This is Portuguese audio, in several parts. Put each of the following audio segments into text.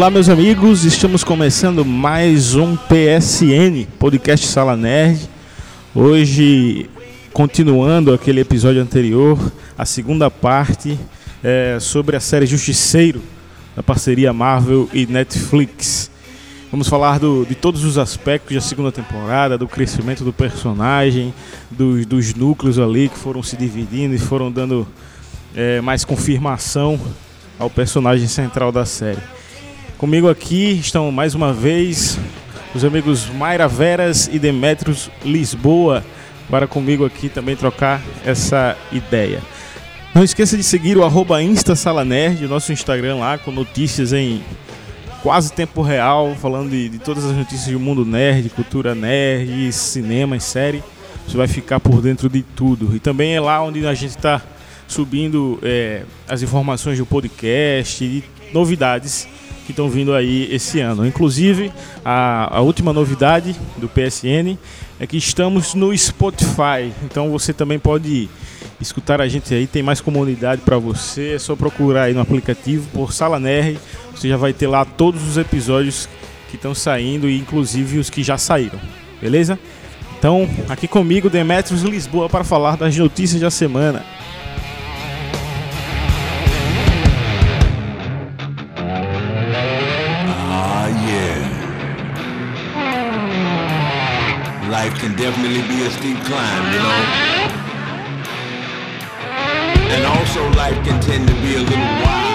Olá, meus amigos, estamos começando mais um PSN, Podcast Sala Nerd. Hoje, continuando aquele episódio anterior, a segunda parte é, sobre a série Justiceiro, da parceria Marvel e Netflix. Vamos falar do, de todos os aspectos da segunda temporada, do crescimento do personagem, dos, dos núcleos ali que foram se dividindo e foram dando é, mais confirmação ao personagem central da série. Comigo aqui estão mais uma vez os amigos Mayra Veras e Demetrios Lisboa para comigo aqui também trocar essa ideia. Não esqueça de seguir o arroba InstaSalaNerd, nosso Instagram lá, com notícias em quase tempo real, falando de, de, todas as notícias do mundo nerd, cultura nerd, cinema e série. Você vai ficar por dentro de tudo. E também é lá onde a gente está subindo é, as informações do podcast e novidades que estão vindo aí esse ano. Inclusive, a, a última novidade do PSN é que estamos no Spotify. Então você também pode escutar a gente aí, tem mais comunidade para você. É só procurar aí no aplicativo por Sala Nerd. Você já vai ter lá todos os episódios que estão saindo e inclusive os que já saíram. Beleza? Então, aqui comigo, Demetrios Lisboa, para falar das notícias da semana. Life can definitely be a steep climb, you know? And also life can tend to be a little wild.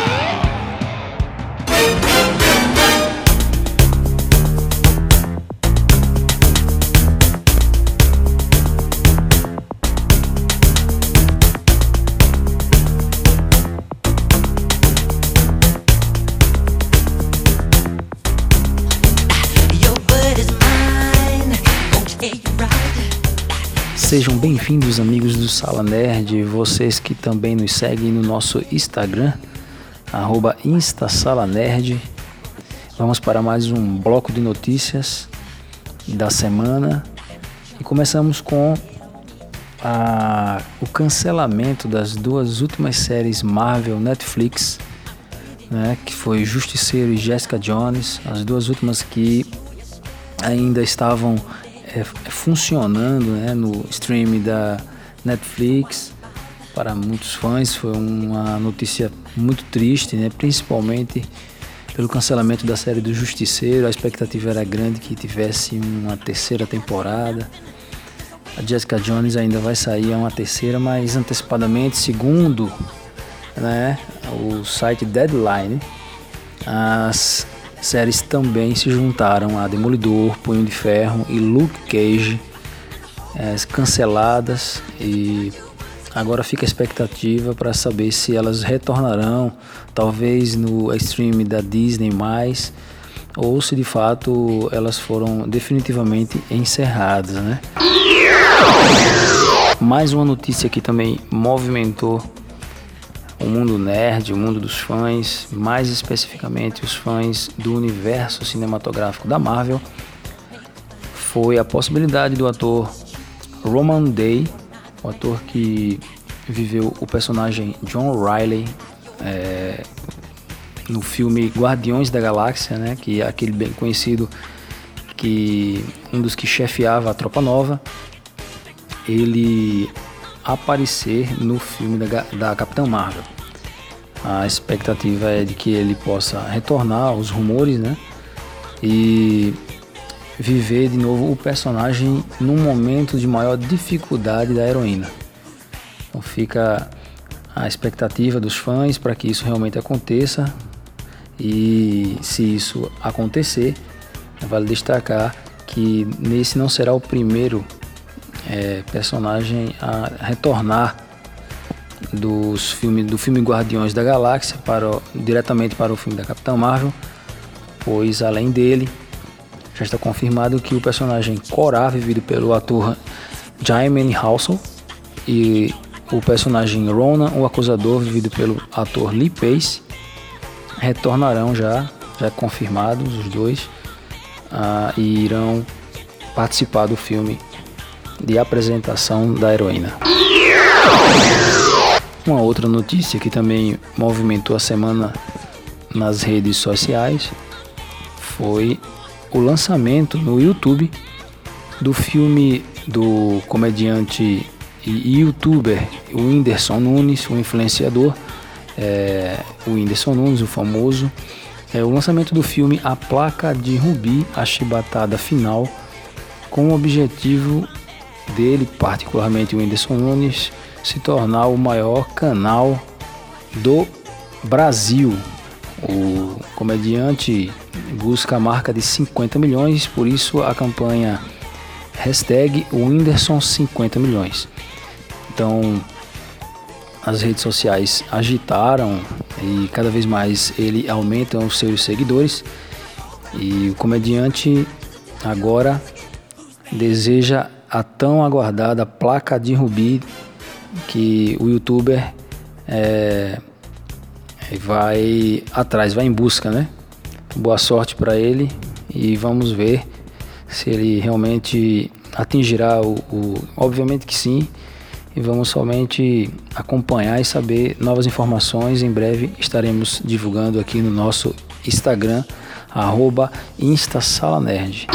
Sejam bem-vindos, amigos do Sala Nerd, vocês que também nos seguem no nosso Instagram, InstaSalaNerd. Vamos para mais um bloco de notícias da semana e começamos com a, o cancelamento das duas últimas séries Marvel Netflix, né, que foi Justiceiro e Jessica Jones, as duas últimas que ainda estavam é, é, funcionando né, no stream da Netflix. Para muitos fãs foi uma notícia muito triste, né, principalmente pelo cancelamento da série do Justiceiro. A expectativa era grande que tivesse uma terceira temporada. A Jessica Jones ainda vai sair a uma terceira, mas antecipadamente, segundo né, o site Deadline, as séries também se juntaram a Demolidor, Punho de Ferro e Luke Cage, é, canceladas e agora fica a expectativa para saber se elas retornarão, talvez no stream da Disney ou se de fato elas foram definitivamente encerradas, né? Mais uma notícia que também movimentou o mundo nerd, o mundo dos fãs, mais especificamente os fãs do universo cinematográfico da Marvel, foi a possibilidade do ator Roman Day, o ator que viveu o personagem John Riley é, no filme Guardiões da Galáxia, né, que é aquele bem conhecido que um dos que chefiava a Tropa Nova, ele aparecer no filme da, da Capitã Marvel. A expectativa é de que ele possa retornar aos rumores, né? E viver de novo o personagem num momento de maior dificuldade da heroína. Então fica a expectativa dos fãs para que isso realmente aconteça. E se isso acontecer, vale destacar que nesse não será o primeiro é, personagem a retornar dos filme, do filme Guardiões da Galáxia para diretamente para o filme da Capitã Marvel, pois além dele já está confirmado que o personagem Korra, vivido pelo ator Jaime Halsall, e o personagem Ronan, o acusador, vivido pelo ator Lee Pace, retornarão já, já confirmados os dois, uh, e irão participar do filme de apresentação da heroína. Uma outra notícia que também movimentou a semana nas redes sociais foi o lançamento no YouTube do filme do comediante e youtuber Whindersson Nunes, o influenciador, é, o Whindersson Nunes, o famoso, é o lançamento do filme A Placa de Rubi, a chibatada final, com o objetivo dele, particularmente o Whindersson Nunes, se tornar o maior canal do Brasil. O comediante busca a marca de 50 milhões, por isso a campanha hashtag Whindersson 50 milhões. Então as redes sociais agitaram e cada vez mais ele aumenta os seus seguidores e o comediante agora deseja a tão aguardada placa de rubi que o youtuber é, vai atrás, vai em busca, né? Boa sorte para ele e vamos ver se ele realmente atingirá o, o, obviamente que sim e vamos somente acompanhar e saber novas informações em breve estaremos divulgando aqui no nosso Instagram instasalanerd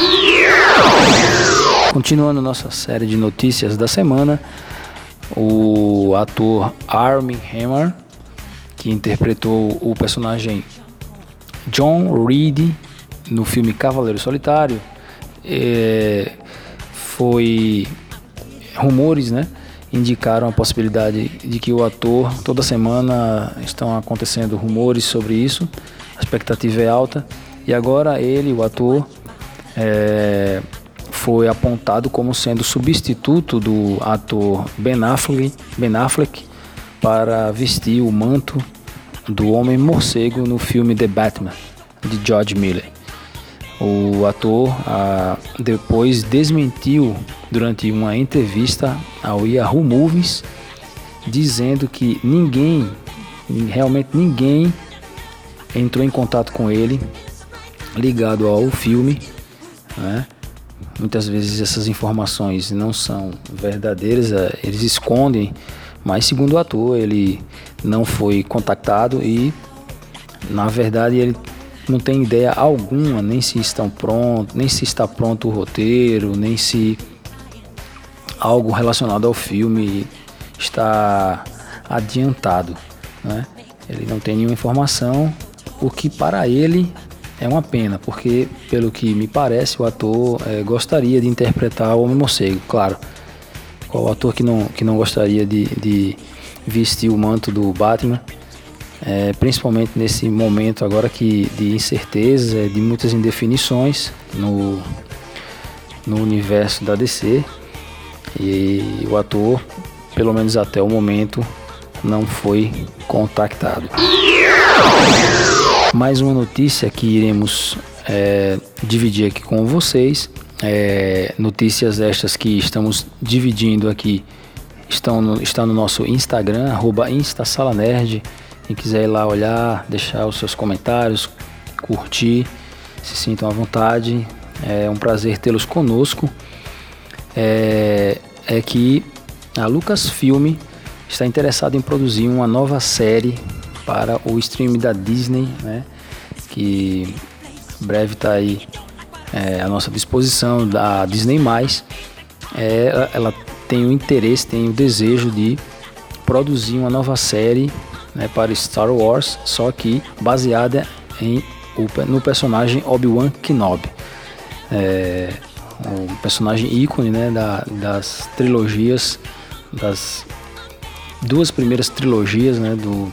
continuando nossa série de notícias da semana o ator Armie Hammer que interpretou o personagem John Reed no filme Cavaleiro Solitário é, foi rumores, né? Indicaram a possibilidade de que o ator, toda semana estão acontecendo rumores sobre isso, a expectativa é alta, e agora ele, o ator, é, foi apontado como sendo substituto do ator Ben Affleck, ben Affleck para vestir o manto do Homem Morcego no filme The Batman, de George Miller. O ator ah, depois desmentiu durante uma entrevista ao Yahoo Movies, dizendo que ninguém, realmente ninguém, entrou em contato com ele ligado ao filme. Né? Muitas vezes essas informações não são verdadeiras, eh, eles escondem, mas segundo o ator, ele não foi contactado e na verdade ele não tem ideia alguma, nem se estão prontos, nem se está pronto o roteiro, nem se algo relacionado ao filme está adiantado, né? Ele não tem nenhuma informação, o que para ele é uma pena, porque pelo que me parece o ator é, gostaria de interpretar o Homem Morcego, claro. Qual ator que não, que não gostaria de, de vestir o manto do Batman? é, principalmente nesse momento agora que de incerteza, de muitas indefinições no, no universo da DC. E o ator, pelo menos até o momento, não foi contactado. Mais uma notícia que iremos é, dividir aqui com vocês. É, notícias estas que estamos dividindo aqui estão no, está no nosso Instagram, InstaSalaNerd. Quem quiser ir lá olhar, deixar os seus comentários, curtir, se sintam à vontade. É um prazer tê-los conosco. É, é que a Lucasfilm está interessada em produzir uma nova série para o stream da Disney, né? Que breve está aí é, à nossa disposição da Disney+. É, ela tem o interesse, tem o desejo de produzir uma nova série né, para Star Wars, só que baseada em, no personagem Obi-Wan Kenobi. É, um personagem ícone né, da, das trilogias, das duas primeiras trilogias né, do,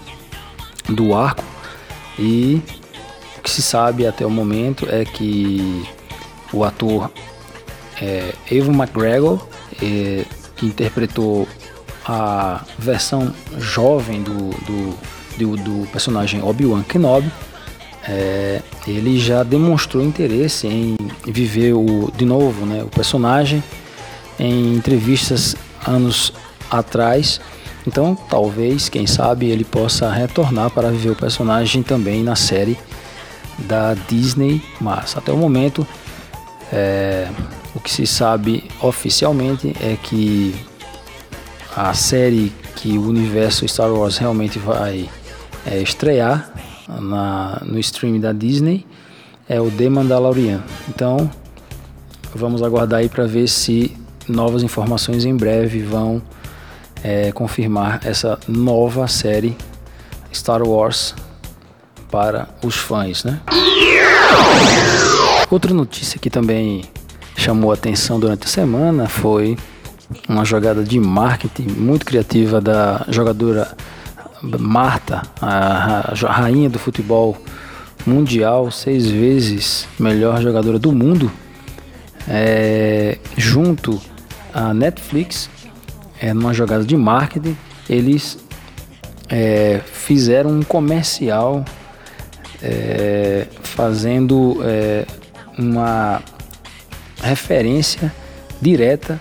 do arco. E o que se sabe até o momento é que o ator é, Evan McGregor, é, que interpretou a versão jovem do, do, do, do personagem Obi-Wan Kenobi, é, ele já demonstrou interesse em viver o, de novo né, o personagem em entrevistas anos atrás. Então, talvez, quem sabe, ele possa retornar para viver o personagem também na série da Disney. Mas até o momento, é, o que se sabe oficialmente é que a série que o universo Star Wars realmente vai é, estrear na, no stream da Disney é o The Mandalorian. Então vamos aguardar aí para ver se novas informações em breve vão é, confirmar essa nova série Star Wars para os fãs, né? Outra notícia que também chamou atenção durante a semana foi uma jogada de marketing muito criativa da jogadora Marta, a rainha do futebol mundial, seis vezes melhor jogadora do mundo, é, junto à Netflix, é, numa jogada de marketing, eles é, fizeram um comercial é, fazendo é, uma referência direta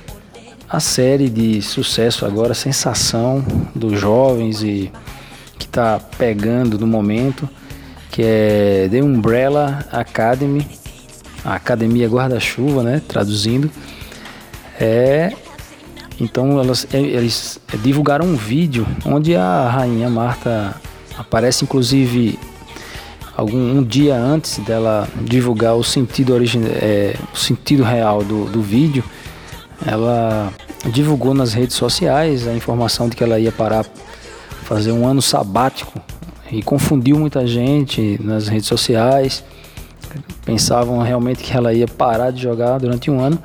à série de sucesso agora, sensação dos jovens e que está pegando no momento, que é The Umbrella Academy, a Academia Guarda-Chuva, né, traduzindo. É então elas, eles divulgaram um vídeo onde a rainha Marta aparece inclusive algum um dia antes dela divulgar o sentido original, é, o sentido real do, do vídeo, ela divulgou nas redes sociais a informação de que ela ia parar fazer um ano sabático e confundiu muita gente nas redes sociais. Pensavam realmente que ela ia parar de jogar durante um ano,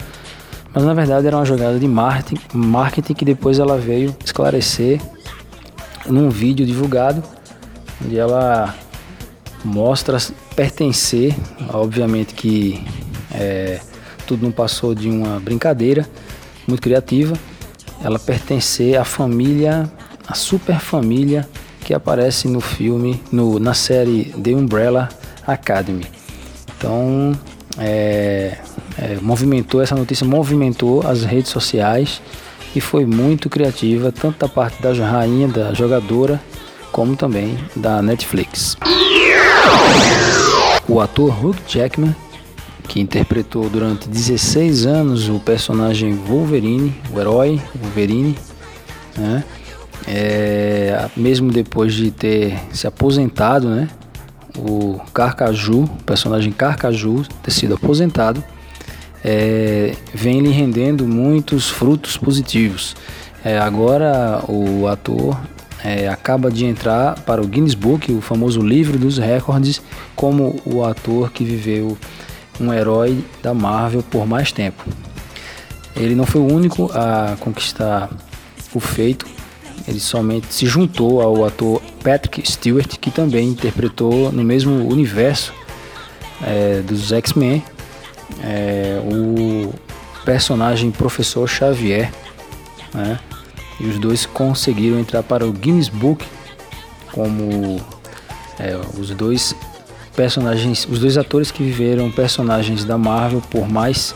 mas na verdade era uma jogada de marketing, marketing que depois ela veio esclarecer num vídeo divulgado, onde ela mostra pertencer, obviamente que é, tudo não passou de uma brincadeira muito criativa, ela pertencer à família, a super família que aparece no filme, no, na série The Umbrella Academy. Então, é, é, movimentou, essa notícia movimentou as redes sociais e foi muito criativa, tanto da parte da rainha, da jogadora, como também da Netflix. O ator Hugh Jackman, que interpretou durante 16 anos o personagem Wolverine, o herói Wolverine, né? É, mesmo depois de ter se aposentado, né? O Carcaju, o personagem Carcaju, ter sido aposentado, é, vem lhe rendendo muitos frutos positivos. É, agora o ator é, acaba de entrar para o Guinness Book, o famoso livro dos recordes, como o ator que viveu um herói da Marvel por mais tempo. Ele não foi o único a conquistar o feito, ele somente se juntou ao ator Patrick Stewart, que também interpretou no mesmo universo é, dos X-Men é, o personagem Professor Xavier. Né? E os dois conseguiram entrar para o Guinness Book como é, os dois personagens, os dois atores que viveram personagens da Marvel por mais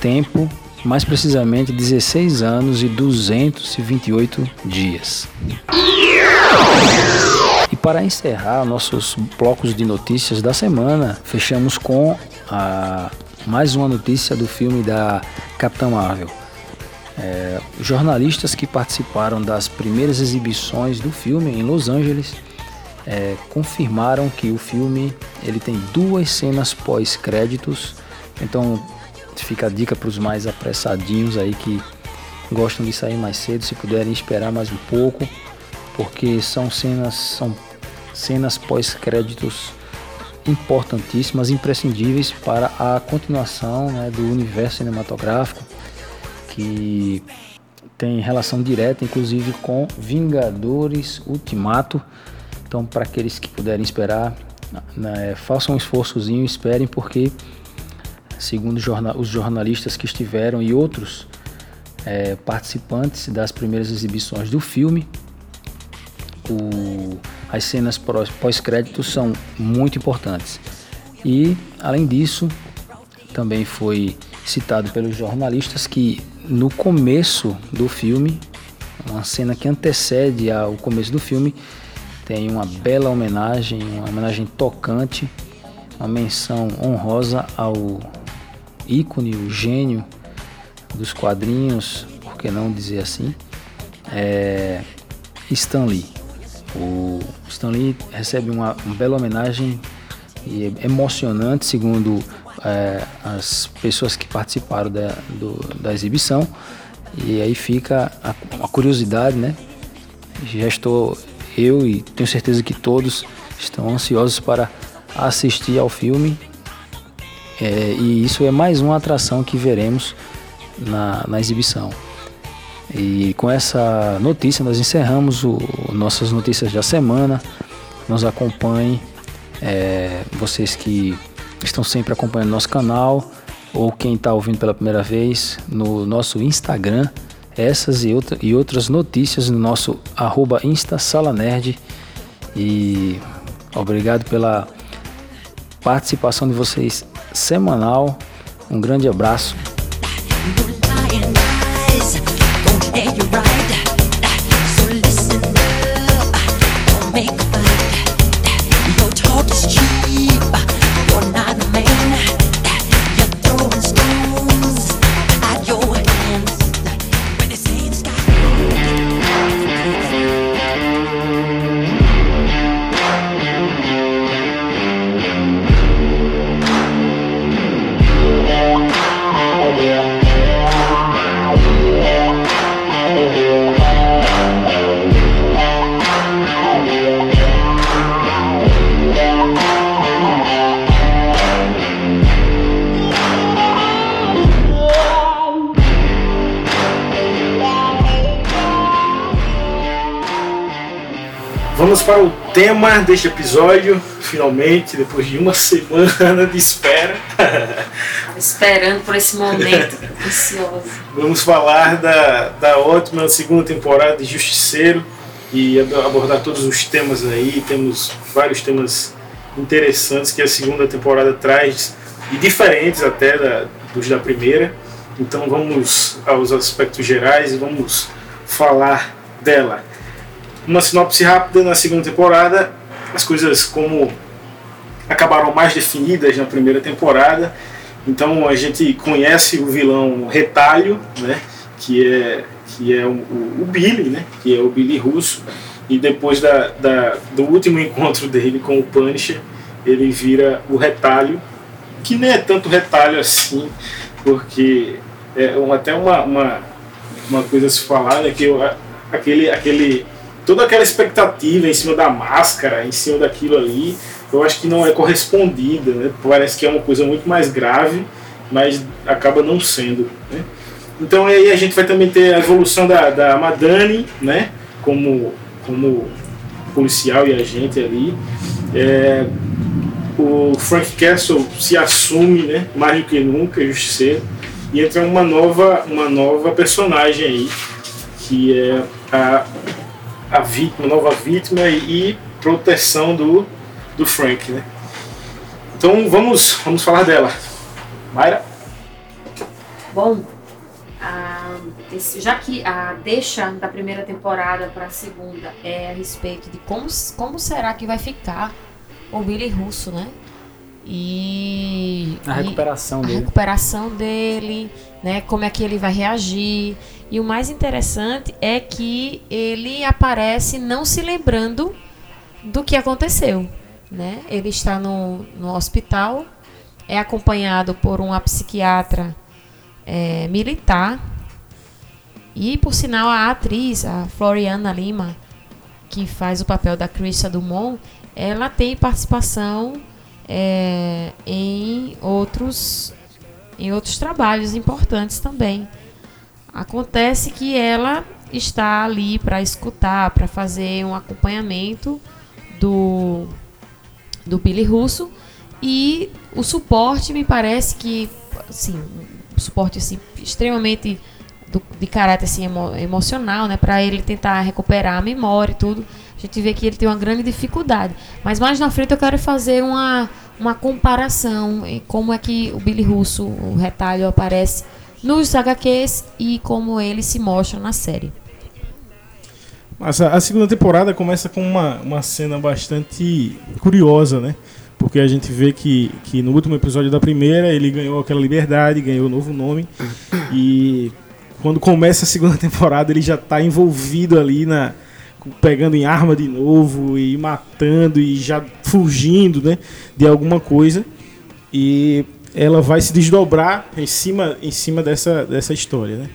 tempo, mais precisamente 16 anos e 228 dias. E para encerrar nossos blocos de notícias da semana, fechamos com a, mais uma notícia do filme da Capitã Marvel. É, jornalistas que participaram das primeiras exibições do filme em Los Angeles é, confirmaram que o filme ele tem duas cenas pós-créditos. Então fica a dica para os mais apressadinhos aí que gostam de sair mais cedo, se puderem esperar mais um pouco, porque são cenas são cenas pós-créditos importantíssimas, imprescindíveis para a continuação né, do universo cinematográfico que tem relação direta, inclusive, com Vingadores Ultimato. Então, para aqueles que puderem esperar, né, façam um esforçozinho, esperem, porque, segundo os jornalistas que estiveram e outros é, participantes das primeiras exibições do filme, o, as cenas pós-créditos são muito importantes. E, além disso, também foi citado pelos jornalistas que no começo do filme, uma cena que antecede ao começo do filme, tem uma bela homenagem, uma homenagem tocante, uma menção honrosa ao ícone, o gênio dos quadrinhos, por que não dizer assim, é Stan Lee. O Stan Lee recebe uma, uma bela homenagem e é emocionante, segundo é, as pessoas que participaram da, do, da exibição. E aí fica a, a curiosidade, né? Já estou, eu e tenho certeza que todos estão ansiosos para assistir ao filme. É, e isso é mais uma atração que veremos na, na exibição. E com essa notícia nós encerramos o, nossas notícias da semana. Nos acompanhe, é, vocês que estão sempre acompanhando nosso canal ou quem está ouvindo pela primeira vez no nosso Instagram. Essas e, outra, e outras notícias no nosso arroba InstaSalaNerd. E obrigado pela participação de vocês semanal. Um grande abraço. Tema deste episódio, finalmente, depois de uma semana de espera. Esperando por esse momento ansioso. Vamos falar da, da ótima segunda temporada de Justiceiro e abordar todos os temas aí. Temos vários temas interessantes que a segunda temporada traz e diferentes até da, dos da primeira. Então vamos aos aspectos gerais e vamos falar dela uma sinopse rápida na segunda temporada, as coisas como acabaram mais definidas na primeira temporada. Então a gente conhece o vilão Retalho, né, que é que é o, o, Billy, né, que é o Billy Russo. E depois da, da, do último encontro dele com o Punisher, ele vira o Retalho, que nem é tanto retalho assim, porque é até uma, uma, uma coisa a se falar, né, que eu, aquele, aquele toda aquela expectativa em cima da máscara, em cima daquilo ali, eu acho que não é correspondida, né? Parece que é uma coisa muito mais grave, mas acaba não sendo, né? Então aí a gente vai também ter a evolução da, da Madani, né? Como, como policial e agente ali. É, o Frank Castle se assume, né? Mais do que nunca, justiceiro. E entra uma nova, uma nova personagem aí, que é a a vítima, nova vítima e, e proteção do, do Frank, né? Então vamos, vamos falar dela. Mayra? Bom, esse, já que a deixa da primeira temporada para a segunda é a respeito de como, como será que vai ficar o Billy Russo, né? E a recuperação e dele. A recuperação dele, né? Como é que ele vai reagir? E o mais interessante é que ele aparece não se lembrando do que aconteceu. Né? Ele está no, no hospital, é acompanhado por uma psiquiatra é, militar. E, por sinal, a atriz, a Floriana Lima, que faz o papel da Christa Dumont, ela tem participação é, em, outros, em outros trabalhos importantes também. Acontece que ela está ali para escutar, para fazer um acompanhamento do, do Billy Russo e o suporte me parece que, assim, um suporte assim, extremamente do, de caráter assim, emo, emocional, né, para ele tentar recuperar a memória e tudo. A gente vê que ele tem uma grande dificuldade. Mas mais na frente eu quero fazer uma, uma comparação em como é que o Billy Russo, o retalho, aparece nos HQs e como ele se mostra na série. Mas a, segunda temporada começa com uma, uma cena bastante curiosa, né? Porque a gente vê que, que no último episódio da primeira ele ganhou aquela liberdade, ganhou um novo nome. E quando começa a segunda temporada ele já está envolvido ali na, pegando em arma de novo e matando e já fugindo, né, de alguma coisa. E ela vai se desdobrar em cima, em cima dessa, dessa história, né?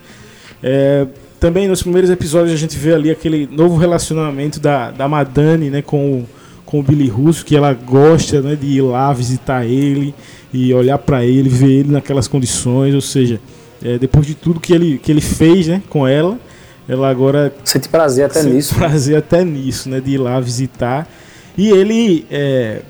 É, também nos primeiros episódios a gente vê ali aquele novo relacionamento da, da Madani, né, com o, com o Billy Russo, que ela gosta, né, de ir lá visitar ele e olhar para ele, ver ele naquelas condições, ou seja, é, depois de tudo que ele, que ele fez, né, com ela, ela agora sente prazer até sente nisso. prazer até nisso, né, de ir lá visitar. E ele é,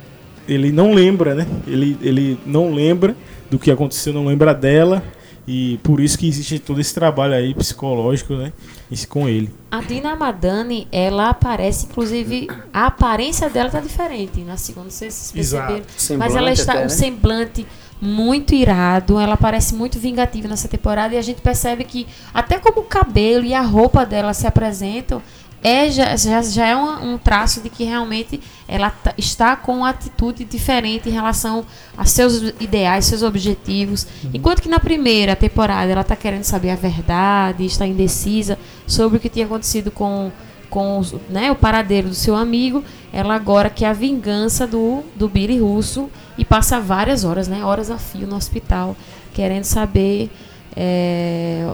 ele não lembra, né? Ele, ele não lembra do que aconteceu, não lembra dela. E por isso que existe todo esse trabalho aí psicológico, né? Isso com ele. A Dina Madani, ela aparece, inclusive, a aparência dela tá diferente na segunda, vocês perceberam. Mas ela está até, um né? semblante muito irado, ela parece muito vingativa nessa temporada e a gente percebe que até como o cabelo e a roupa dela se apresentam, é, já, já, já é um, um traço de que realmente ela tá- está com uma atitude diferente em relação a seus ideais, seus objetivos. Enquanto que na primeira temporada ela está querendo saber a verdade, está indecisa sobre o que tinha acontecido com, com né, o paradeiro do seu amigo, ela agora quer a vingança do, do Billy Russo e passa várias horas, né, horas a fio no hospital, querendo saber é,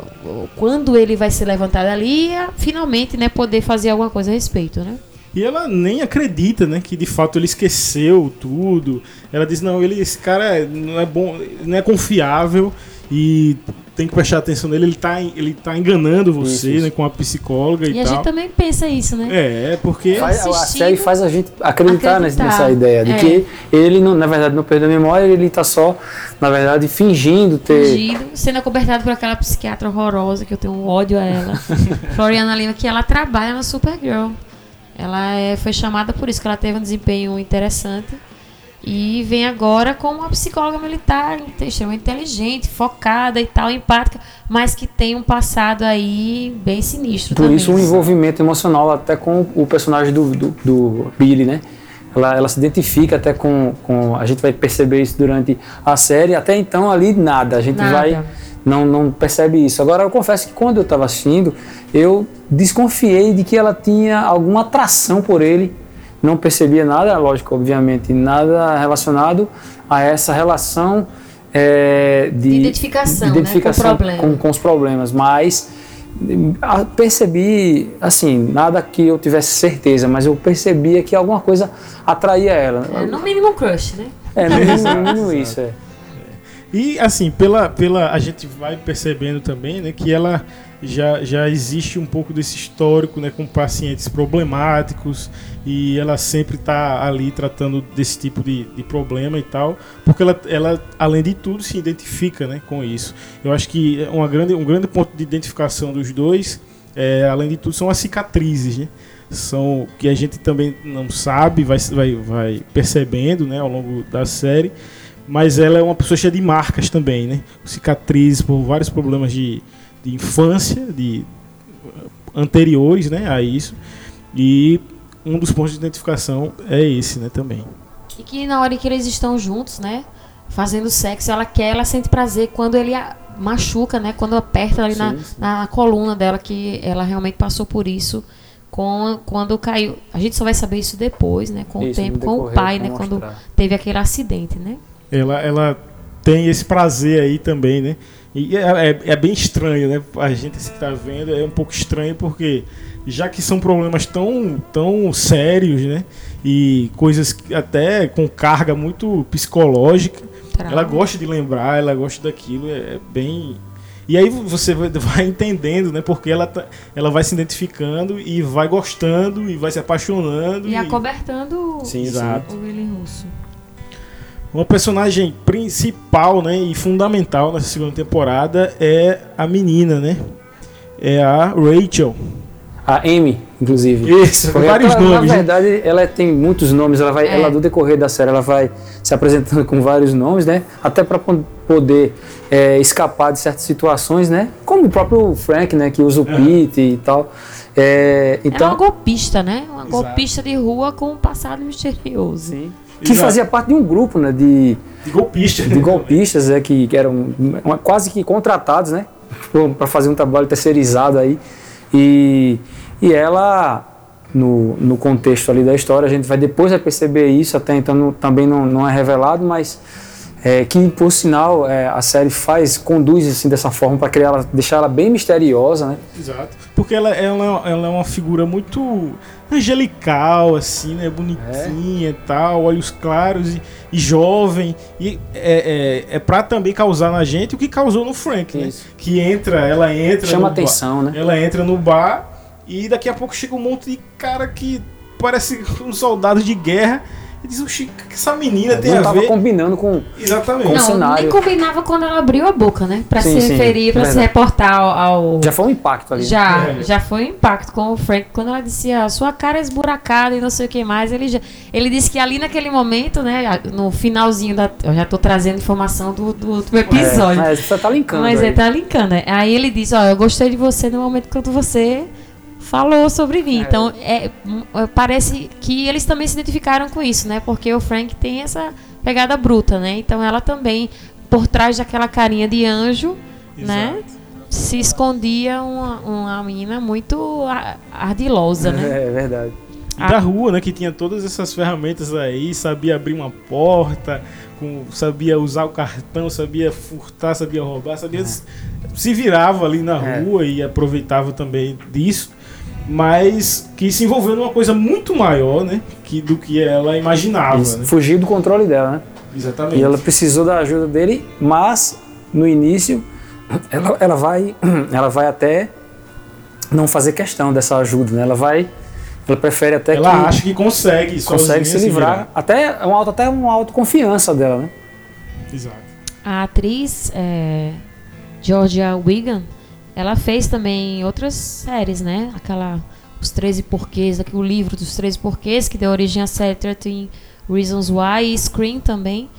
quando ele vai ser levantado ali e finalmente né, poder fazer alguma coisa a respeito, né? E ela nem acredita, né, que de fato ele esqueceu tudo. Ela diz: "Não, ele esse cara não é bom, não é confiável e tem que prestar atenção nele, ele tá ele tá enganando você, Isso, isso. né, com a psicóloga e, E a tal". gente também pensa isso, né? É, porque Faz- a assistindo, série faz a gente acreditar, nessa- acreditar. nessa ideia de É. que ele, não, na verdade, não perdeu a memória, ele está só, na verdade, fingindo ter. Fingido, sendo acobertado por aquela psiquiatra horrorosa, que eu tenho um ódio a ela, Floriana Lima, que ela trabalha na Supergirl. Ela é, foi chamada por isso, que ela teve um desempenho interessante. E vem agora como uma psicóloga militar, extremamente inteligente, focada e tal, empática, mas que tem um passado aí bem sinistro Por também. isso, um envolvimento emocional até com o personagem do, do, do Billy, né? Ela, ela se identifica até com, com. A gente vai perceber isso durante a série. Até então, ali, nada. A gente Nada. vai. Não, não percebe isso. Agora, eu confesso que quando eu estava assistindo, eu desconfiei de que ela tinha alguma atração por ele. Não percebia nada, lógico, obviamente, nada relacionado a essa relação é, de, De identificação, né, com o identificação problema. com, com os problemas. Mas percebi, assim, nada que eu tivesse certeza, mas eu percebia que alguma coisa atraía ela. É, no mínimo um crush, né? É, no mínimo, no mínimo isso, é. E assim, pela, pela a gente vai percebendo também, né, que ela já, já existe um pouco desse histórico, né, com pacientes problemáticos e ela sempre está ali tratando desse tipo de, de problema e tal, porque ela, ela além de tudo se identifica, né, com isso. Eu acho que uma grande, um grande ponto de identificação dos dois, é, além de tudo, são as cicatrizes, né? São que a gente também não sabe, vai, vai, vai percebendo, né, ao longo da série mas ela é uma pessoa cheia de marcas também, né? Cicatrizes por vários problemas de, de infância, de anteriores, né, a isso. E um dos pontos de identificação é esse, né, também. E que na hora que eles estão juntos, né? Fazendo sexo, ela quer, ela sente prazer quando ele a machuca, né? Quando aperta ali na, Sim, sim. na coluna dela, que ela realmente passou por isso com, quando caiu. A gente só vai saber isso depois, né? Com Isso, o tempo, com o pai, né? Quando mostrar. teve aquele acidente, né? Ela, ela tem esse prazer aí também, né? E é, é- é bem estranho, né? A gente que está vendo é um pouco estranho porque já que são problemas tão, tão sérios, né? E coisas que até com carga muito psicológica, Trauma. Ela gosta de lembrar, ela gosta daquilo, é é bem. E aí você vai- entendendo, né? Porque ela, tá- ela vai se identificando e vai gostando e vai se apaixonando. E acobertando Sim, Exato. o Willy Russo. Uma personagem principal, né? E fundamental nessa segunda temporada é a menina, né? É a Rachel. A Amy, inclusive. Isso, Porque vários ela, nomes. Na né? verdade, ela tem muitos nomes. Ela vai, É. ela do decorrer da série, ela vai se apresentando com vários nomes, né? Até para poder é, escapar de certas situações, né? Como o próprio Frank, né? Que usa o Pete e tal. É, Ela é uma então, golpista, né? Uma Exato. golpista de rua com um passado misterioso. sim. Que Exato. fazia parte de um grupo, né? De, De golpista. de golpistas, é, que, que eram uma- quase que contratados, né? para fazer um trabalho terceirizado aí. E, e ela no, no contexto ali da história. A gente vai depois vai perceber isso, até então não, também não, não é revelado, mas é, que por sinal é, a série faz, conduz assim dessa forma para criar ela, deixar ela bem misteriosa, né? Exato. Porque ela, ela, ela é uma figura muito angelical, assim, né? Bonitinha é. e tal, olhos claros e, e jovem. E é, é, é pra também causar na gente o que causou no Frank, né? Que entra, ela entra. Chama atenção, bar, né? Ela entra no bar e daqui a pouco chega um monte de cara que parece um soldado de guerra e diz, oxi, que essa menina tem não a tava combinando com, Exatamente. com não, o cenário. nem combinava quando ela abriu a boca, né? Pra Sim, se sim, referir, pra se reportar ao, ao- Já foi um impacto ali. Já, É. já foi um impacto com o Frank. Quando ela disse, a sua cara é esburacada e não sei o que mais, ele, já, ele disse que ali naquele momento, né, no finalzinho da. Eu já tô trazendo informação do, do último episódio. É, mas você tá linkando. Mas aí. ele tá linkando, né? Aí ele diz, ó, eu gostei de você no momento quando você falou sobre mim. Então, é, é, parece que eles também se identificaram com isso, né? Porque o Frank tem essa pegada bruta, né? Então ela também, por trás daquela carinha de anjo, né? Exato. Se escondia uma, uma menina muito ardilosa, né? É verdade. E da rua, né? Que tinha todas essas ferramentas aí, sabia abrir uma porta, com, sabia usar o cartão, sabia furtar, sabia roubar, sabia. Se virava ali na É. rua e aproveitava também disso. Mas que se envolveu numa coisa muito maior, né? Que, do que ela imaginava. Né? Fugiu do controle dela, né? Exatamente. E ela precisou da ajuda dele, mas no início ela, ela vai ela vai até não fazer questão dessa ajuda, né? Ela vai ela prefere até ela que acha que consegue, consegue se livrar, virar. até é uma auto, até uma autoconfiança dela, né? Exato. A atriz é, Georgia Wigan, ela fez também outras séries, né? Aquela Os 13 Porquês, o livro dos 13 Porquês, que deu origem à série 13 Reasons Why e Scream também.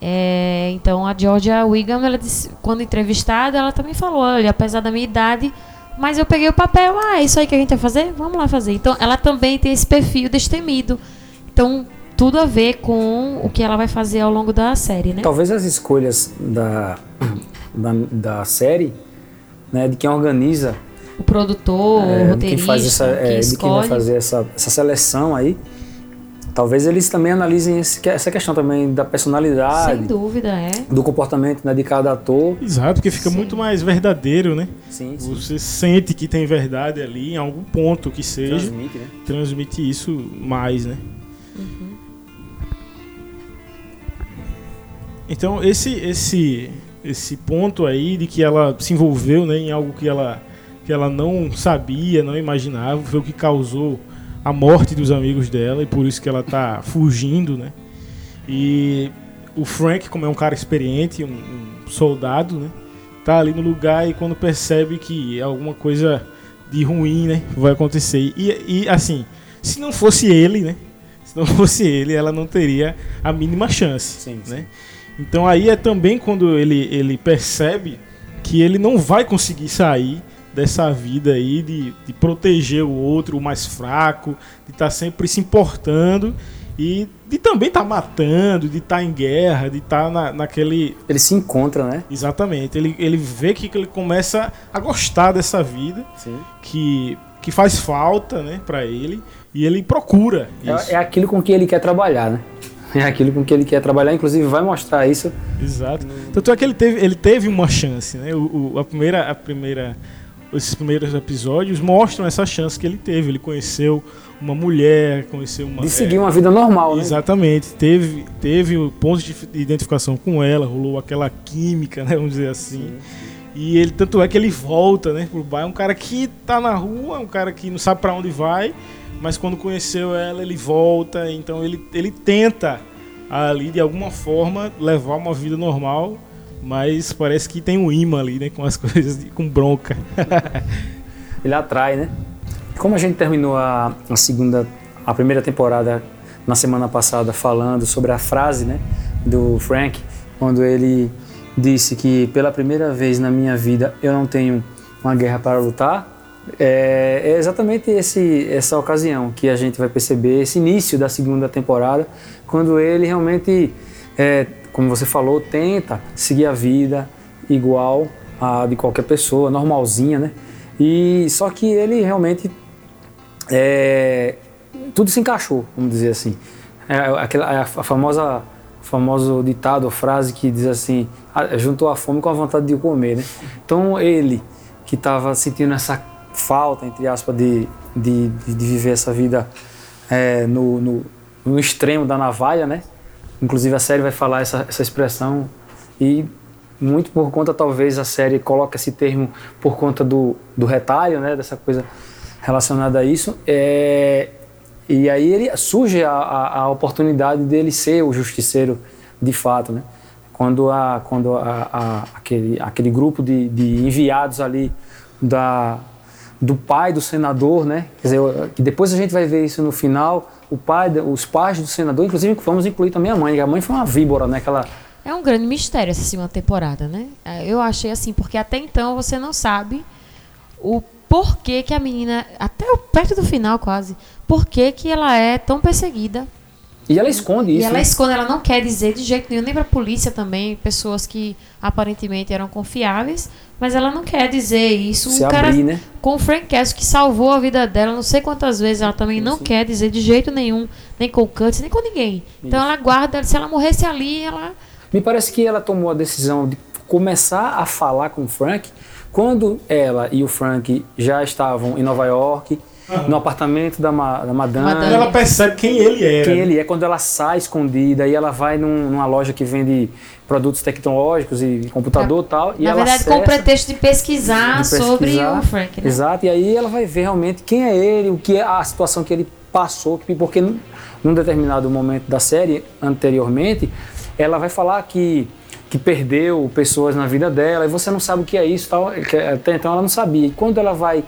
É, então a Georgia Wigan, ela disse, quando entrevistada, ela também falou, olha, apesar da minha idade, mas eu peguei o papel, ah, é isso aí que a gente vai fazer? Vamos lá fazer. Então ela também tem esse perfil destemido. Então, tudo a ver com o que ela vai fazer ao longo da série, né? Talvez as escolhas da, da, da série, né, de quem organiza, o produtor, o é, de quem roteirista, faz essa, quem é, de quem vai escolhe. fazer essa, essa seleção aí, talvez eles também analisem esse- essa questão também da personalidade, Sem dúvida, é. do comportamento né, de cada ator. Exato, porque fica Sim. muito mais verdadeiro, né? Sim, sim. Você sente que tem verdade ali, em algum ponto que seja, Transmite, né? transmite isso mais, né? Então esse esse esse ponto aí de que ela se envolveu, né, em algo que ela que ela não sabia, não imaginava, foi o que causou a morte dos amigos dela e por isso que ela tá fugindo, né? E o Frank, como é um cara experiente, um, um soldado, né? Tá ali no lugar e quando percebe que alguma coisa de ruim, né, vai acontecer. E, e assim, se não fosse ele, né? Se não fosse ele, ela não teria a mínima chance, Sim, sim. Então aí é também quando ele, ele percebe que ele não vai conseguir sair dessa vida aí de, de proteger o outro, o mais fraco, de estar sempre se importando e de também estar matando, de estar em guerra, de estar na, naquele. Ele se encontra, né? Exatamente. Ele, ele vê que ele começa a gostar dessa vida, Sim. que, que faz falta né, para ele, e ele procura isso. É, é aquilo com que ele quer trabalhar, né? É aquilo com que ele quer trabalhar, inclusive vai mostrar isso. Exato. Tanto é que ele teve, ele teve uma chance, né? O, o- a primeira, a primeira, esses primeiros episódios mostram essa chance que ele teve. Ele conheceu uma mulher, conheceu uma. De é, seguir uma vida normal, né? Exatamente. Teve, teve o ponto de identificação com ela, rolou aquela química, né? Vamos dizer assim. E ele, tanto é que ele volta, né, pro bar. É um cara que tá na rua, um cara que não sabe pra onde vai, mas quando conheceu ela, ele volta. Então ele, ele tenta ali, de alguma forma, levar uma vida normal, mas parece que tem um imã ali, né, com as coisas, de- com bronca. Ele atrai, né? Como a gente terminou a, a segunda, a primeira temporada na semana passada falando sobre a frase, né, do Frank, quando ele disse que pela primeira vez na minha vida eu não tenho uma guerra para lutar, é, é exatamente esse, essa ocasião que a gente vai perceber esse início da segunda temporada, quando ele realmente, é, como você falou, tenta seguir a vida igual a de qualquer pessoa, normalzinha, né? E só que ele realmente é, tudo se encaixou, vamos dizer assim. É, aquela, a, a famosa famoso ditado, frase que diz assim, juntou a fome com a vontade de comer, né? Então ele que estava sentindo essa falta, entre aspas, de, de, de viver essa vida é, no, no, no, extremo da navalha, né? Inclusive a série vai falar essa, essa expressão e muito por conta, talvez, a série coloca esse termo por conta do, do retalho, né? Dessa coisa relacionada a isso. É, e aí ele, surge a, a, a, oportunidade dele ser o justiceiro de fato, né? Quando, a, quando a, aquele, aquele grupo de, de enviados ali da, do pai do senador, né? Quer dizer, que depois a gente vai ver isso no final, o pai, os pais do senador, inclusive vamos incluir também a mãe, a mãe foi uma víbora, né? Aquela, é um grande mistério essa segunda temporada, né? É, eu achei assim, porque até então você não sabe o porquê que a menina, até perto do final quase, porquê que ela é tão perseguida. E ela esconde isso. E ela né? esconde, ela não quer dizer de jeito nenhum, nem pra polícia também, pessoas que aparentemente eram confiáveis, mas ela não quer dizer isso. Se o abrir, cara, né? Com o Frank Castle, que salvou a vida dela, não sei quantas vezes, ela também não Sim. quer dizer de jeito nenhum, nem com o Curtis, nem com ninguém. Então isso. Então ela guarda, se ela morresse ali, ela. Me parece que ela tomou a decisão de começar a falar com o Frank quando ela e o Frank já estavam em Nova York Uhum. no apartamento da, ma, da madame. Quando ela percebe quem ele é. Quem ele é, quando ela sai escondida e ela vai num, numa loja que vende produtos tecnológicos e computador e tal. Na verdade, acessa, com o pretexto de pesquisar, de pesquisar sobre o Frank. Né? Exato, e aí ela vai ver realmente quem é ele, o que é a situação que ele passou, porque num determinado momento da série, anteriormente, ela vai falar que que perdeu pessoas na vida dela e você não sabe o que é isso tal até então ela não sabia e quando ela vai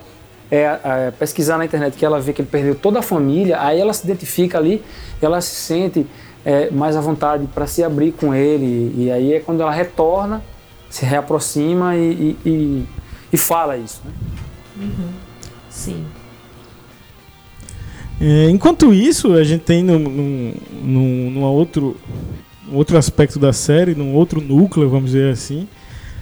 é, é, pesquisar na internet que ela vê que ele perdeu toda a família, aí ela se identifica ali, ela se sente é, mais à vontade para se abrir com ele. E, aí é quando ela retorna, se reaproxima e, e, e, e fala isso. Né? Uhum. Sim. É, enquanto isso, a gente tem num, num, num, num outro, outro aspecto da série, num outro núcleo, vamos dizer assim,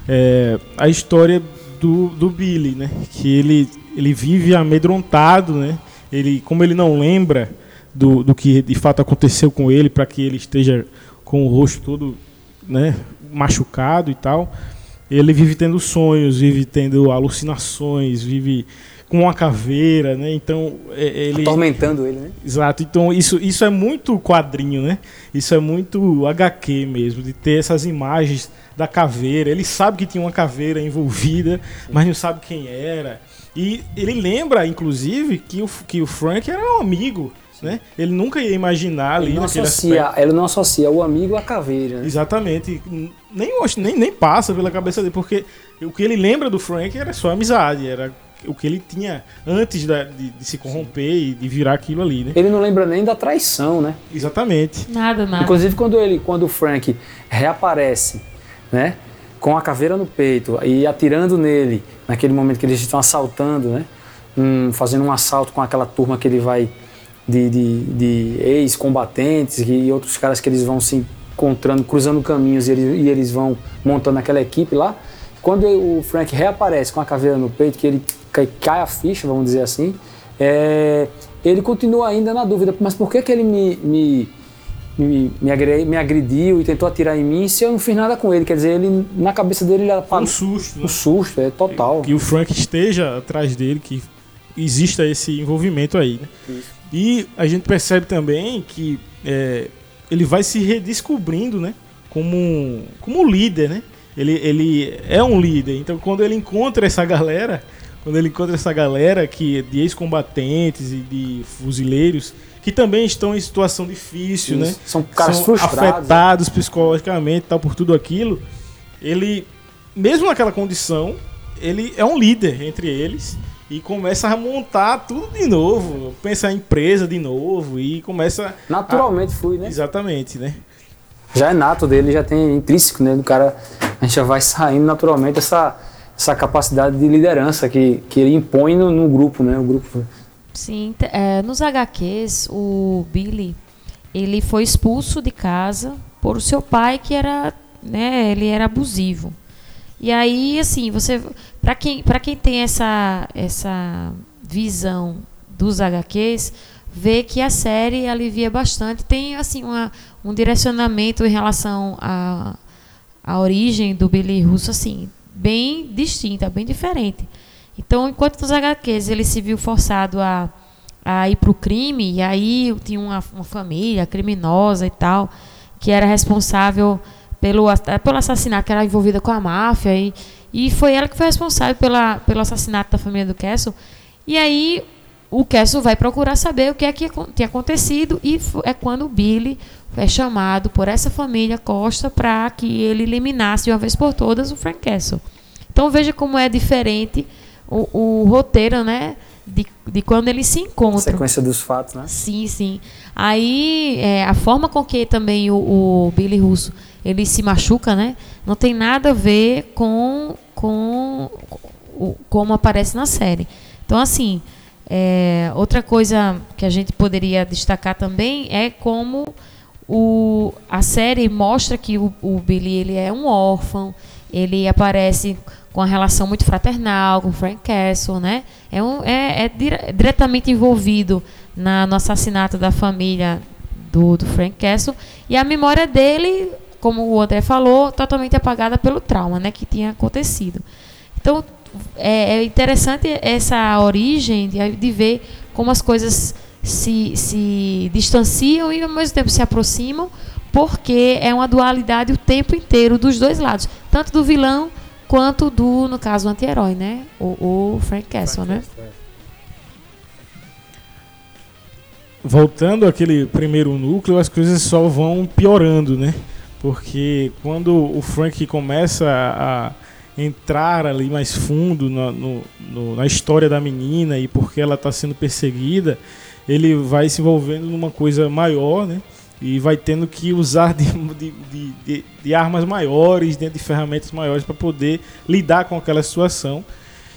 é, a história do, do Billy, né? Que ele ele vive amedrontado, né? Ele, como ele não lembra do, do que de fato aconteceu com ele, para que ele esteja com o rosto todo, né, machucado e tal, ele vive tendo sonhos, vive tendo alucinações, vive com uma caveira, né? Então é, ele atormentando ele, né? Exato. Então isso isso é muito quadrinho, né? Isso é muito HQ mesmo, de ter essas imagens da caveira. Ele sabe que tinha uma caveira envolvida, mas não sabe quem era. E ele lembra, inclusive, que o, que o Frank era um amigo. Né? Ele nunca ia imaginar ali ele não associa, Ele não associa o amigo à caveira. Né? Exatamente. Nem, nem, nem passa pela cabeça dele, porque o que ele lembra do Frank era só amizade, era o que ele tinha antes da, de, de, se corromper Sim. e de virar aquilo ali, né? Ele não lembra nem da traição, né? Exatamente. Nada, nada. Inclusive quando ele, quando o Frank reaparece, né? Com a caveira no peito e atirando nele, naquele momento que eles estão assaltando, né? Um, fazendo um assalto com aquela turma que ele vai de, de, de ex-combatentes e outros caras que eles vão se encontrando, cruzando caminhos e eles, e eles vão montando aquela equipe lá. Quando o Frank reaparece com a caveira no peito, que ele cai, cai a ficha, vamos dizer assim, é, ele continua ainda na dúvida, mas por que, que ele me, me me, me, agrediu, me, agrediu e tentou atirar em mim se eu não fiz nada com ele. Quer dizer, ele na cabeça dele ele era um susto. Né? Um susto, é total. Que o Frank esteja atrás dele, que exista esse envolvimento aí. Né? E a gente percebe também que é, ele vai se redescobrindo, né? Como, como líder, né? Ele, ele é um líder. Então quando ele encontra essa galera, quando ele encontra essa galera que de ex-combatentes e de fuzileiros que também estão em situação difícil, Isso. né? São caras São frustrados, afetados né? psicologicamente, tal por tudo aquilo. Ele, mesmo naquela condição, ele é um líder entre eles e começa a montar tudo de novo, pensa em empresa de novo e começa naturalmente a... fui, né? Exatamente, né? Já é nato dele, já tem intrínseco, né? Do cara, a gente já vai saindo naturalmente essa essa capacidade de liderança que, que ele impõe no, no grupo, né? O grupo Sim, é, nos HQs, o Billy, ele foi expulso de casa por seu pai que era, né, ele era abusivo. E aí, assim, você, para quem, para quem tem essa, essa visão dos HQs, vê que a série alivia bastante. Tem assim uma, um direcionamento em relação à a, a origem do Billy Russo assim bem distinta, bem diferente. Então, enquanto nos HQs ele se viu forçado a, a ir para o crime, e aí tinha uma, uma família criminosa e tal, que era responsável pelo, pelo assassinato, que era envolvida com a máfia, e, e foi ela que foi responsável pela, pelo assassinato da família do Castle. E aí o Castle vai procurar saber o que é que tinha acontecido, e é quando o Billy é chamado por essa família Costa para que ele eliminasse de uma vez por todas o Frank Castle. Então veja como é diferente o, o roteiro, né? De, de quando eles se encontram. Sequência dos fatos, né? Sim, sim. Aí é, a forma com que também o, o Billy Russo ele se machuca, né? Não tem nada a ver com, com o, como aparece na série. Então, assim, é, outra coisa que a gente poderia destacar também é como o, a série mostra que o, o Billy ele é um órfão, ele aparece com uma relação muito fraternal com Frank Castle, né? É, um, é, é dire, diretamente envolvido na, no assassinato da família do, do Frank Castle e a memória dele como o André falou, totalmente apagada pelo trauma né, que tinha acontecido. Então, é, é interessante essa origem de, de, ver como as coisas se, se distanciam e, ao mesmo tempo, se aproximam, porque é uma dualidade o tempo inteiro dos dois lados, tanto do vilão quanto do, no caso, anti-herói, né? O, o, Frank Castle, né? É. Voltando àquele primeiro núcleo, as coisas só vão piorando, né? porque quando o Frank começa a entrar ali mais fundo no, no, na história da menina e porque ela está sendo perseguida, ele vai se envolvendo numa coisa maior, né? E vai tendo que usar de, de, de, de armas maiores, de ferramentas maiores para poder lidar com aquela situação.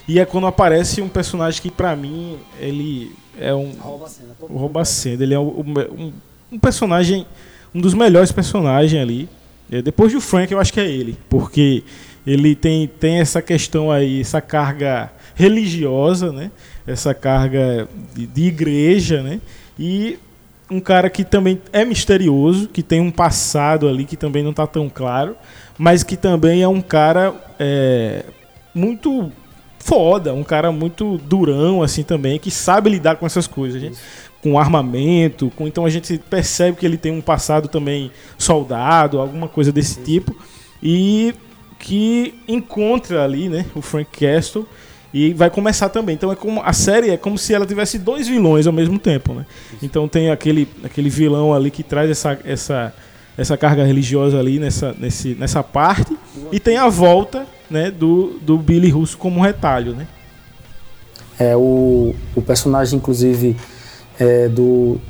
E é quando aparece um personagem que, para mim, ele é um. Rouba cena. Rouba cena. Ele é um, um, um personagem, um dos melhores personagens ali é, depois do Frank, eu acho que é ele, porque ele tem, tem essa questão aí, essa carga religiosa, né? Essa carga de, igreja, né? e um cara que também é misterioso, que tem um passado ali que também não está tão claro, mas que também é um cara é, muito foda, um cara muito durão assim também, que sabe lidar com essas coisas. Gente com armamento, com, então a gente percebe que ele tem um passado também soldado, alguma coisa desse tipo, e que encontra ali, né, o Frank Castle e vai começar também. Então é como a série é como se ela tivesse dois vilões ao mesmo tempo, né? Então tem aquele, aquele vilão ali que traz essa, essa, essa carga religiosa ali nessa, nesse, nessa parte e tem a volta, né, do, do Billy Russo como retalho, né? É o, o personagem inclusive é, do,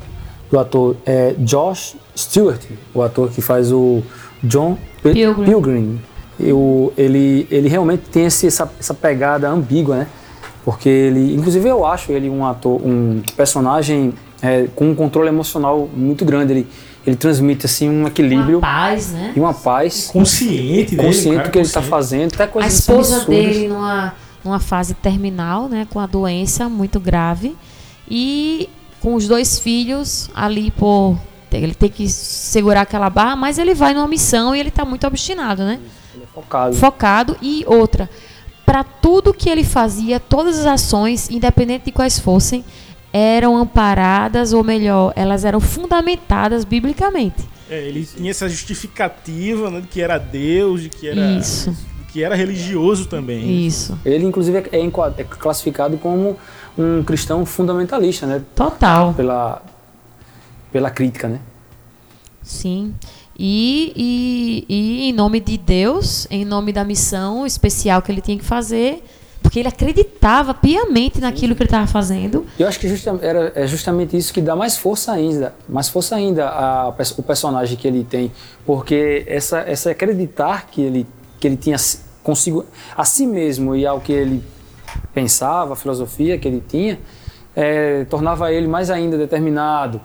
do ator é, Josh Stewart, o ator que faz o John Pilgrim. Pilgrim. Eu, ele, ele realmente tem esse, essa, essa pegada ambígua, né? Porque ele, inclusive eu acho ele um ator, um personagem é, com um controle emocional muito grande. Ele, ele transmite assim um equilíbrio uma paz, né? e uma paz consciente, consciente do que ele está fazendo, até coisas A esposa absurdas. dele numa, numa fase terminal, né, com a doença muito grave e com os dois filhos ali por. Ele tem que segurar aquela barra, mas ele vai numa missão e ele está muito obstinado, né? Ele é focado. Focado. E outra, para tudo que ele fazia, todas as ações, independente de quais fossem, eram amparadas, ou melhor, elas eram fundamentadas biblicamente. É, ele tinha essa justificativa né, de que era Deus, de que era. Isso. Que era religioso também. Isso. Ele, inclusive, é, é classificado como um cristão fundamentalista, né? Total. Pela, pela crítica, né? Sim. E, e, e em nome de Deus, em nome da missão especial que ele tinha que fazer, porque ele acreditava piamente naquilo que ele estava fazendo. Eu acho que justa, era, é justamente isso que dá mais força ainda, mais força ainda a, o personagem que ele tem, porque essa, essa acreditar que ele, que ele tinha consigo a si mesmo e ao que ele pensava, a filosofia que ele tinha, é, tornava ele mais ainda determinado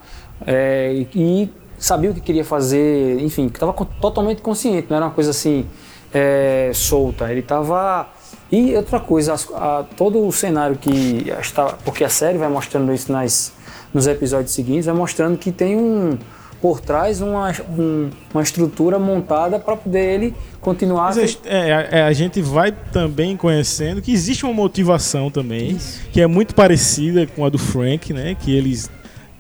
é, e, sabia o que queria fazer, enfim, estava totalmente consciente, não era uma coisa assim é, solta. Ele estava E outra coisa, as, a, todo o cenário que está. Porque a série vai mostrando isso nas, nos episódios seguintes, vai mostrando que tem um. Por trás, uma, um, uma estrutura montada para poder ele continuar. Mas é, é, a gente vai também conhecendo que existe uma motivação também, isso. que é muito parecida com a do Frank, né? Que eles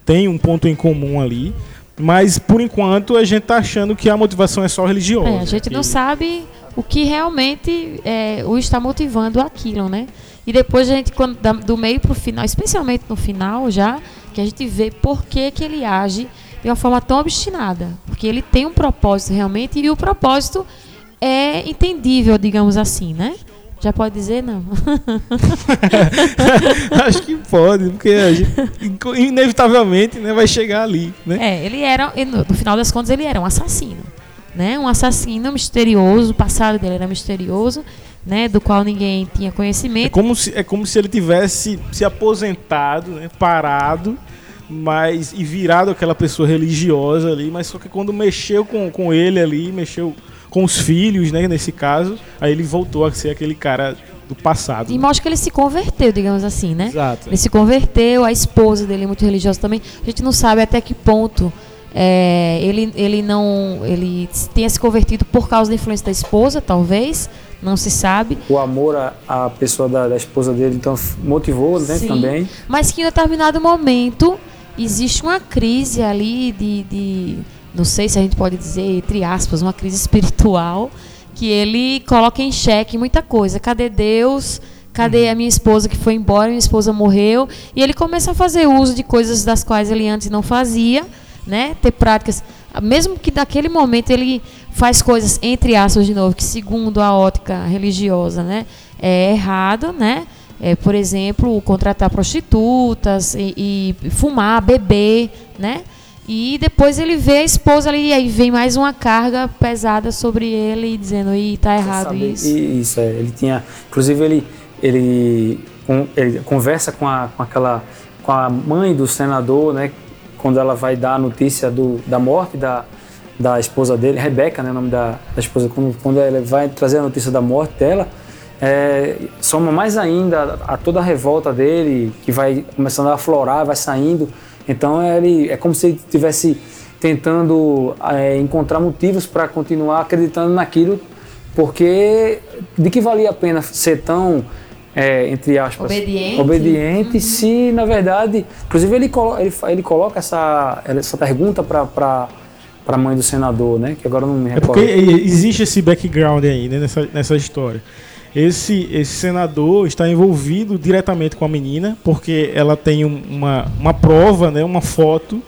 têm um ponto em comum ali. Mas por enquanto a gente tá achando que a motivação é só religiosa. É, a gente que... não sabe o que realmente é, o está motivando aquilo, né? E depois a gente, quando, do meio para o final, especialmente no final já, que a gente vê por que, que ele age de uma forma tão obstinada. Porque ele tem um propósito realmente e o propósito é entendível, digamos assim, né? Já pode dizer não? Acho que pode, porque gente, inevitavelmente né, vai chegar ali. Né? É, ele era, no final das contas, ele era um assassino né? Um assassino misterioso, o passado dele era misterioso, né? Do qual ninguém tinha conhecimento. É como se, é como se ele tivesse se aposentado, né? Parado, mas e virado aquela pessoa religiosa ali, mas só que quando mexeu com, com ele ali, mexeu com os filhos, né? Nesse caso, aí ele voltou a ser aquele cara do passado. E mostra que ele se converteu, digamos assim, né? Exato. Ele se converteu, a esposa dele é muito religiosa também. A gente não sabe até que ponto é, ele, ele não. Ele tenha se convertido por causa da influência da esposa, talvez. Não se sabe. O amor à, à pessoa da, da, esposa dele, então, motivou né, Sim, também. Mas que em determinado momento existe uma crise ali de, de. Não sei se a gente pode dizer, entre aspas, uma crise espiritual. Que ele coloca em xeque muita coisa. Cadê Deus? Cadê a minha esposa que foi embora? Minha esposa morreu. E ele começa a fazer uso de coisas das quais ele antes não fazia né? Ter práticas, mesmo que naquele momento ele faz coisas entre aspas de novo que segundo a ótica religiosa, né, é errado, né? É, por exemplo, contratar prostitutas e, e, fumar, beber, né? E depois ele vê a esposa ali e aí vem mais uma carga pesada sobre ele dizendo, e tá errado isso. Isso, é, ele tinha, inclusive ele ele, ele conversa com, a, com aquela com a mãe do senador, né, quando ela vai dar a notícia do, da morte da, da esposa dele, Rebeca, né, o nome da, da esposa, quando, quando ela vai trazer a notícia da morte dela, é, soma mais ainda a, a, toda a revolta dele, que vai começando a aflorar, vai saindo. Então ele, é como se ele estivesse tentando é, encontrar motivos para continuar acreditando naquilo, porque de que valia a pena ser tão é, entre aspas, obediente, obediente uhum. se na verdade, inclusive ele, colo ele, ele coloca essa, essa pergunta para para a mãe do senador, né? Que agora não me recordo. É porque existe esse background aí né, nessa, nessa história. Esse, esse senador está envolvido diretamente com a menina, porque ela tem uma, uma prova, né, uma foto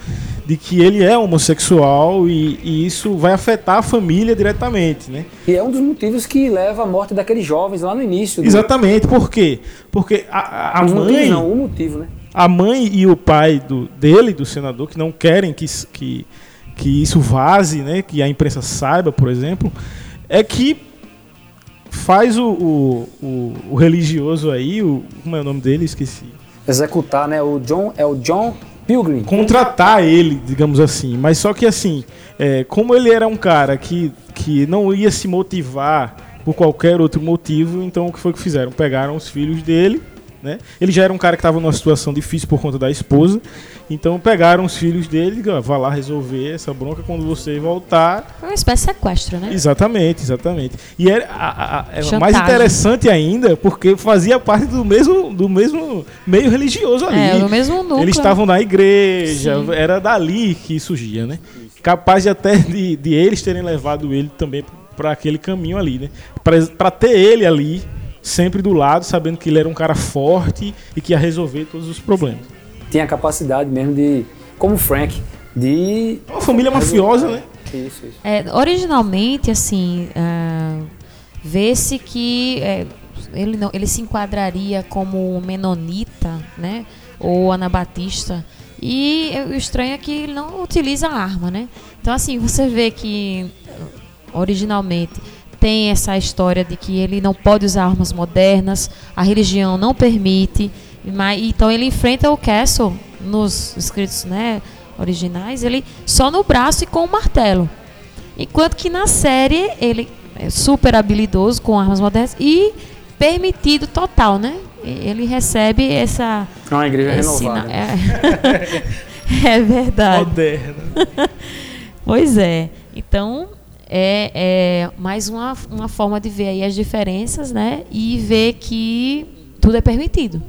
de que ele é homossexual e, e, isso vai afetar a família diretamente, né? E é um dos motivos que leva à morte daqueles jovens lá no início. Do... Exatamente, por quê? Porque a, a mãe... Motivos não, o motivo, né? A mãe e o pai do, dele, do senador, que não querem que, que, que isso vaze, né? Que a imprensa saiba, por exemplo, é que faz o, o, o, o religioso aí, o, como é o nome dele? Esqueci. Executar, né? O John, é o John Pilgrim. Contratar ele, digamos assim. Mas só que assim, é, como ele era um cara que, que não ia se motivar por qualquer outro motivo, então o que foi que fizeram? Pegaram os filhos dele né? Ele já era um cara que estava numa situação difícil por conta da esposa. Então pegaram os filhos dele e vá lá resolver essa bronca quando você voltar. Foi uma espécie de sequestro, né? Exatamente, exatamente. E era a, a, é mais interessante ainda porque fazia parte do mesmo, do mesmo meio religioso ali. É, do mesmo núcleo. Eles estavam na igreja, Sim. era dali que surgia, né? Capaz de até de, de eles terem levado ele também para aquele caminho ali, né? Para ter ele ali sempre do lado, sabendo que ele era um cara forte e que ia resolver todos os problemas. Tinha a capacidade mesmo de, como Frank, de. Uma família mafiosa, né? Isso, isso. É, originalmente, assim, uh, vê-se que é, ele, não, ele se enquadraria como menonita, né? Ou anabatista. E o estranho é que ele não utiliza arma, né? Então, assim, você vê que originalmente tem essa história de que ele não pode usar armas modernas, a religião não permite, mas, então ele enfrenta o Castle nos escritos né, originais, ele só no braço e com o martelo. Enquanto que na série ele é super habilidoso com armas modernas e permitido total, né? Ele recebe essa. É uma igreja esse renovada. É, é verdade. Moderna. Pois é. Então, é, é mais uma, uma forma de ver aí as diferenças, né? E ver que tudo é permitido.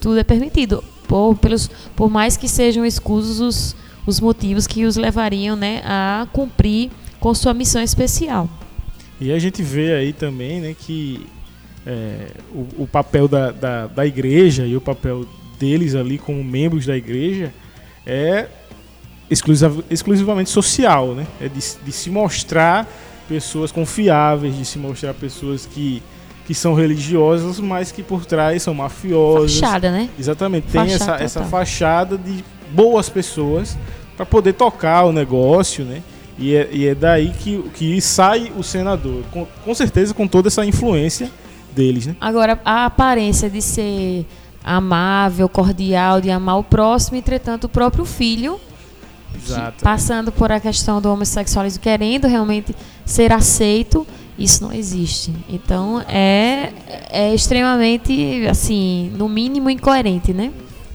Tudo é permitido. Por, pelos, por mais que sejam escusos os, os motivos que os levariam né, a cumprir com sua missão especial. E a gente vê aí também né, que é, o, o papel da, da, da igreja e o papel deles ali como membros da igreja é exclusiva- exclusivamente social, né? É de, se- de se mostrar pessoas confiáveis, de se mostrar pessoas que, que são religiosas, mas que por trás são mafiosas. Fachada, né? Exatamente, tem Fachada essa, essa total. fachada de boas pessoas para poder tocar o negócio, né? E é, e é daí que, que sai o senador, com, com certeza com toda essa influência deles, né? Agora, a aparência de ser amável, cordial, de amar o próximo, entretanto, o próprio filho Passando por a questão do homossexualismo, querendo realmente ser aceito, isso não existe. Então é, é extremamente, assim, no mínimo incoerente, né?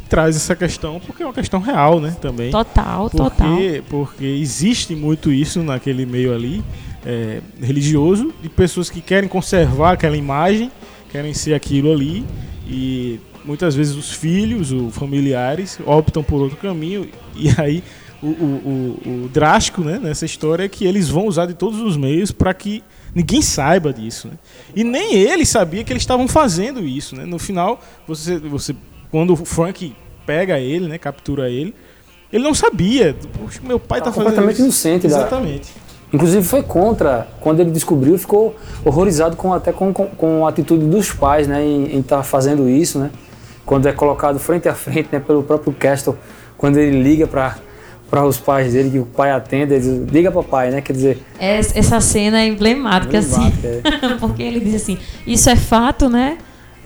Traz essa questão porque é uma questão real, né? Também. Total, total. Porque, porque existe muito isso naquele meio ali é, religioso, de pessoas que querem conservar aquela imagem, querem ser aquilo ali, e muitas vezes os filhos, os familiares, optam por outro caminho, e aí o, o, o, o drástico né, nessa história é que eles vão usar de todos os meios para que ninguém saiba disso. Né? E nem ele sabia que eles estavam fazendo isso. Né? No final, você, você, quando o Frank pega ele, né, captura ele, ele não sabia. Poxa, meu pai Tá tá fazendo completamente isso. inocente da- Exatamente. Inclusive foi contra, quando ele descobriu, ficou horrorizado com até com, com, com a atitude dos pais, né, em estar fazendo isso, né? Quando é colocado frente a frente, né, pelo próprio Castle, quando ele liga para para os pais dele, que o pai atende, ele diz, liga papai, né? Quer dizer, Es- Essa cena é emblemática, Emblemática, assim. Porque ele diz assim, isso é fato, né?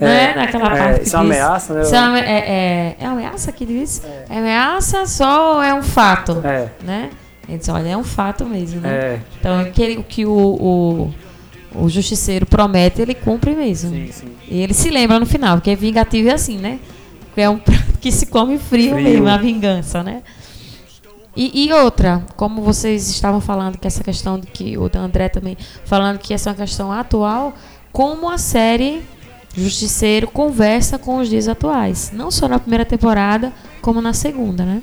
É, né? Naquela é, parte isso é uma ameaça, né? Isso é, uma- é, é, é ameaça que diz? É. ameaça só ou é um fato? é, Né? Ele diz, olha, é um fato mesmo, né? é, Então, aquele, o que o, o, o justiceiro promete, ele cumpre mesmo. sim, sim. E ele se lembra no final, porque vingativo é assim, né? É um prato que se come frio, Frio. mesmo, a vingança, né? E, e outra, como vocês estavam falando que essa questão de que o André também falando que essa é uma questão atual, como a série Justiceiro conversa com os dias atuais, não só na primeira temporada, como na segunda, né?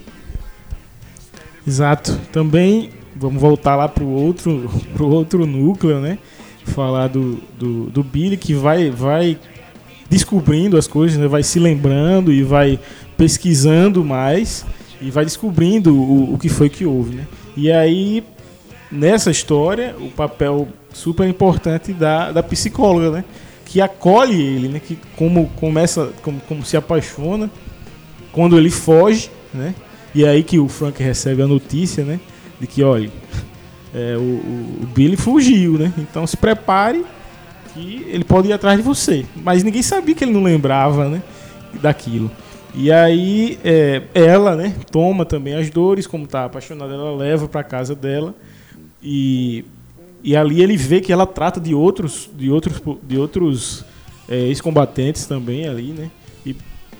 Exato. Também vamos voltar lá pro outro, pro outro núcleo, né? Falar do, do, do Billy que vai, vai descobrindo as coisas, né? vai se lembrando e vai pesquisando mais e vai descobrindo o, o que foi que houve, né? E aí, nessa história, o papel super importante da, da psicóloga, né? Que acolhe ele, né? Que como começa, como, como se apaixona quando ele foge, né? E é aí que o Frank recebe a notícia, né? De que, olha, é, o, o- Billy fugiu, né? Então se prepare que ele pode ir atrás de você. Mas ninguém sabia que ele não lembrava, né? Daquilo. E aí é, ela, né? Toma também as dores, como tá apaixonada, ela leva para casa dela e e ali ele vê que ela trata de outros de outros de outros é, ex-combatentes também ali, né? E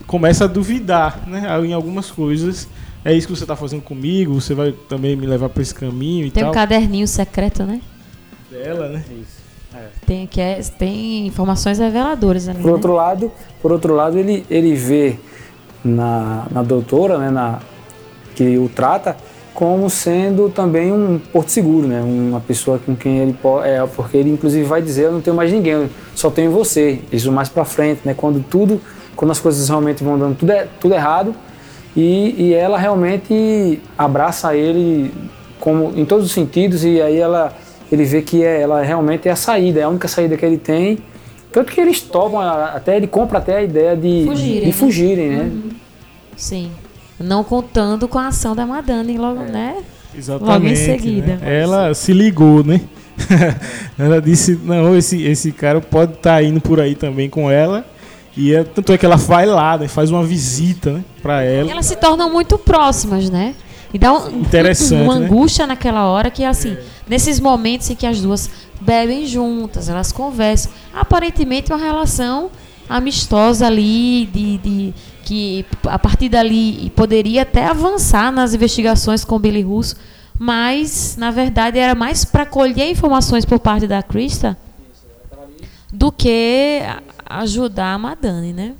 começa a duvidar, né? Em algumas coisas. É isso que você está fazendo comigo, você vai também me levar para esse caminho e Tem tal. um caderninho secreto, né? Dela, né? Tem, que é, tem informações reveladoras ali. Por né? outro lado, por outro lado ele, ele vê na, na doutora, né, na, que o trata, como sendo também um porto seguro, né, uma pessoa com quem ele pode, é, porque ele inclusive vai dizer, eu não tenho mais ninguém, só tenho você. Isso mais para frente, né, quando tudo, quando as coisas realmente vão dando tudo, é, tudo errado, e, e ela realmente abraça ele como em todos os sentidos e aí ela ele vê que é, ela realmente é a saída, é a única saída que ele tem. Tanto que eles topam, até ele compra até a ideia de Fugirem, de né? fugirem, né? Sim. Não contando com a ação da Madame logo, É. né? Exatamente. Logo em seguida. né? Ela se ligou, né? ela disse, não, esse, esse cara pode estar indo por aí também com ela. E é, tanto é que ela vai lá, né, faz uma visita né, para ela. Elas se tornam muito próximas, né? E dá um, Interessante, uma né? angústia naquela hora que, assim, nesses momentos em que as duas bebem juntas, elas conversam. Aparentemente uma relação amistosa ali, de, de que a partir dali poderia até avançar nas investigações com o Billy Russo, mas na verdade era mais para colher informações por parte da Krista do que ajudar a Madani, né?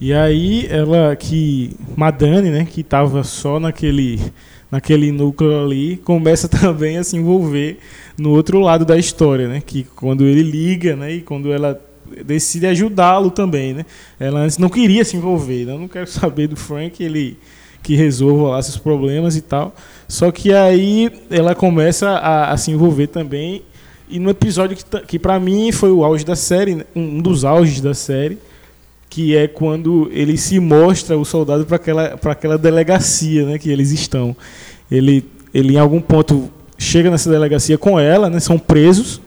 E aí ela que Madani, né, que estava só naquele naquele núcleo ali, começa também a se envolver no outro lado da história, né, que quando ele liga, né, e quando ela decide ajudá-lo também, né? Ela antes não queria se envolver, né? eu não quero saber do Frank, ele que resolva lá seus problemas e tal. Só que aí ela começa a, a se envolver também e no episódio que, que para mim foi o auge da série, né, um um dos auges da série, que é quando ele se mostra o soldado para aquela para aquela delegacia, né, que eles estão. Ele ele em algum ponto chega nessa delegacia com ela, né, são presos.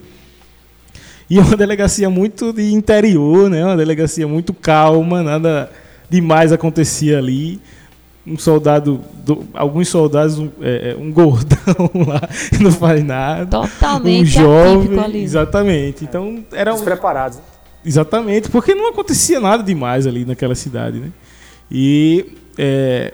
E é uma delegacia muito de interior, né, uma delegacia muito calma, nada demais acontecia ali. Um soldado, do- alguns soldados, um, é, é, um gordão lá, que não faz nada. Totalmente um jovem, ali. exatamente. Então era um, Despreparados. Exatamente, porque não acontecia nada demais ali naquela cidade, né? E é,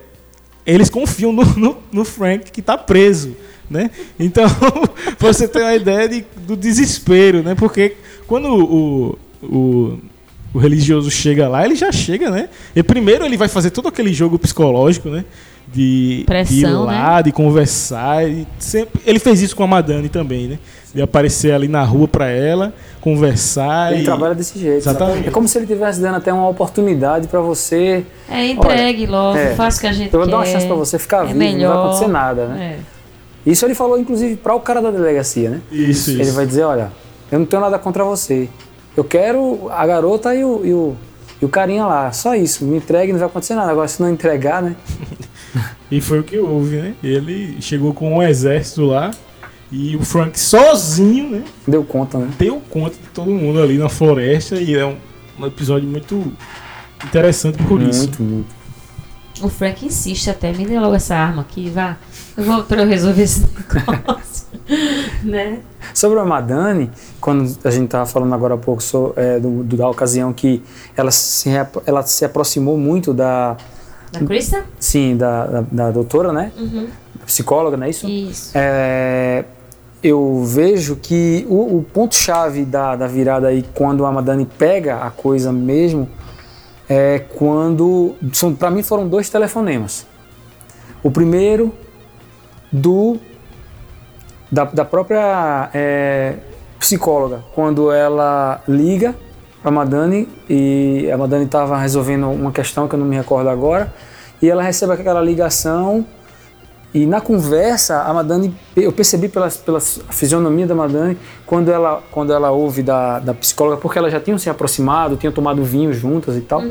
eles confiam no, no, no Frank que está preso, né? Então, você ter uma ideia de, do desespero, né? Porque quando o, o, o religioso chega lá, ele já chega, né? E primeiro ele vai fazer todo aquele jogo psicológico, né? De, Pressão, de ir lá, né? de conversar. E sempre, ele fez isso com a Madani também, né? De aparecer ali na rua para ela, conversar. Ele e... trabalha desse jeito. Exatamente. É como se ele estivesse dando até uma oportunidade para você. É, entregue logo, é, faça o que a gente Eu vou quer. dar uma chance para você ficar é vivo, melhor. não vai acontecer nada, né? É. Isso ele falou, inclusive, para o cara da delegacia, né? Isso, isso. Ele vai dizer, olha, eu não tenho nada contra você. Eu quero a garota e o, e o, e o carinha lá. Só isso. Me entregue, não vai acontecer nada. Agora, se não entregar, né? E foi o que houve, né? Ele chegou com um exército lá e o Frank sozinho, né? Deu conta, né? Deu conta de todo mundo ali na floresta e é um, um episódio muito interessante por isso. Muito, muito. O Frank insiste até, me dê logo essa arma aqui, vá. Eu vou pra eu resolver esse negócio. né? Sobre a Madani, quando a gente estava falando agora há pouco é, do, do- da ocasião que ela se, ela se aproximou muito da, Da Krista? sim, da, da, da doutora, né? Uhum. Psicóloga, não é isso? Isso. É, eu vejo que o, o ponto-chave da, da virada aí, quando a Madani pega a coisa mesmo, é quando. Para mim foram dois telefonemas. O primeiro do da, da própria é, psicóloga, quando ela liga para a Madani e a Madani estava resolvendo uma questão que eu não me recordo agora, e ela recebe aquela ligação e na conversa, a Madani, eu percebi pela, pela fisionomia da Madani, quando ela, quando ela ouve da, da psicóloga, porque elas já tinham se aproximado, tinham tomado vinho juntas e tal,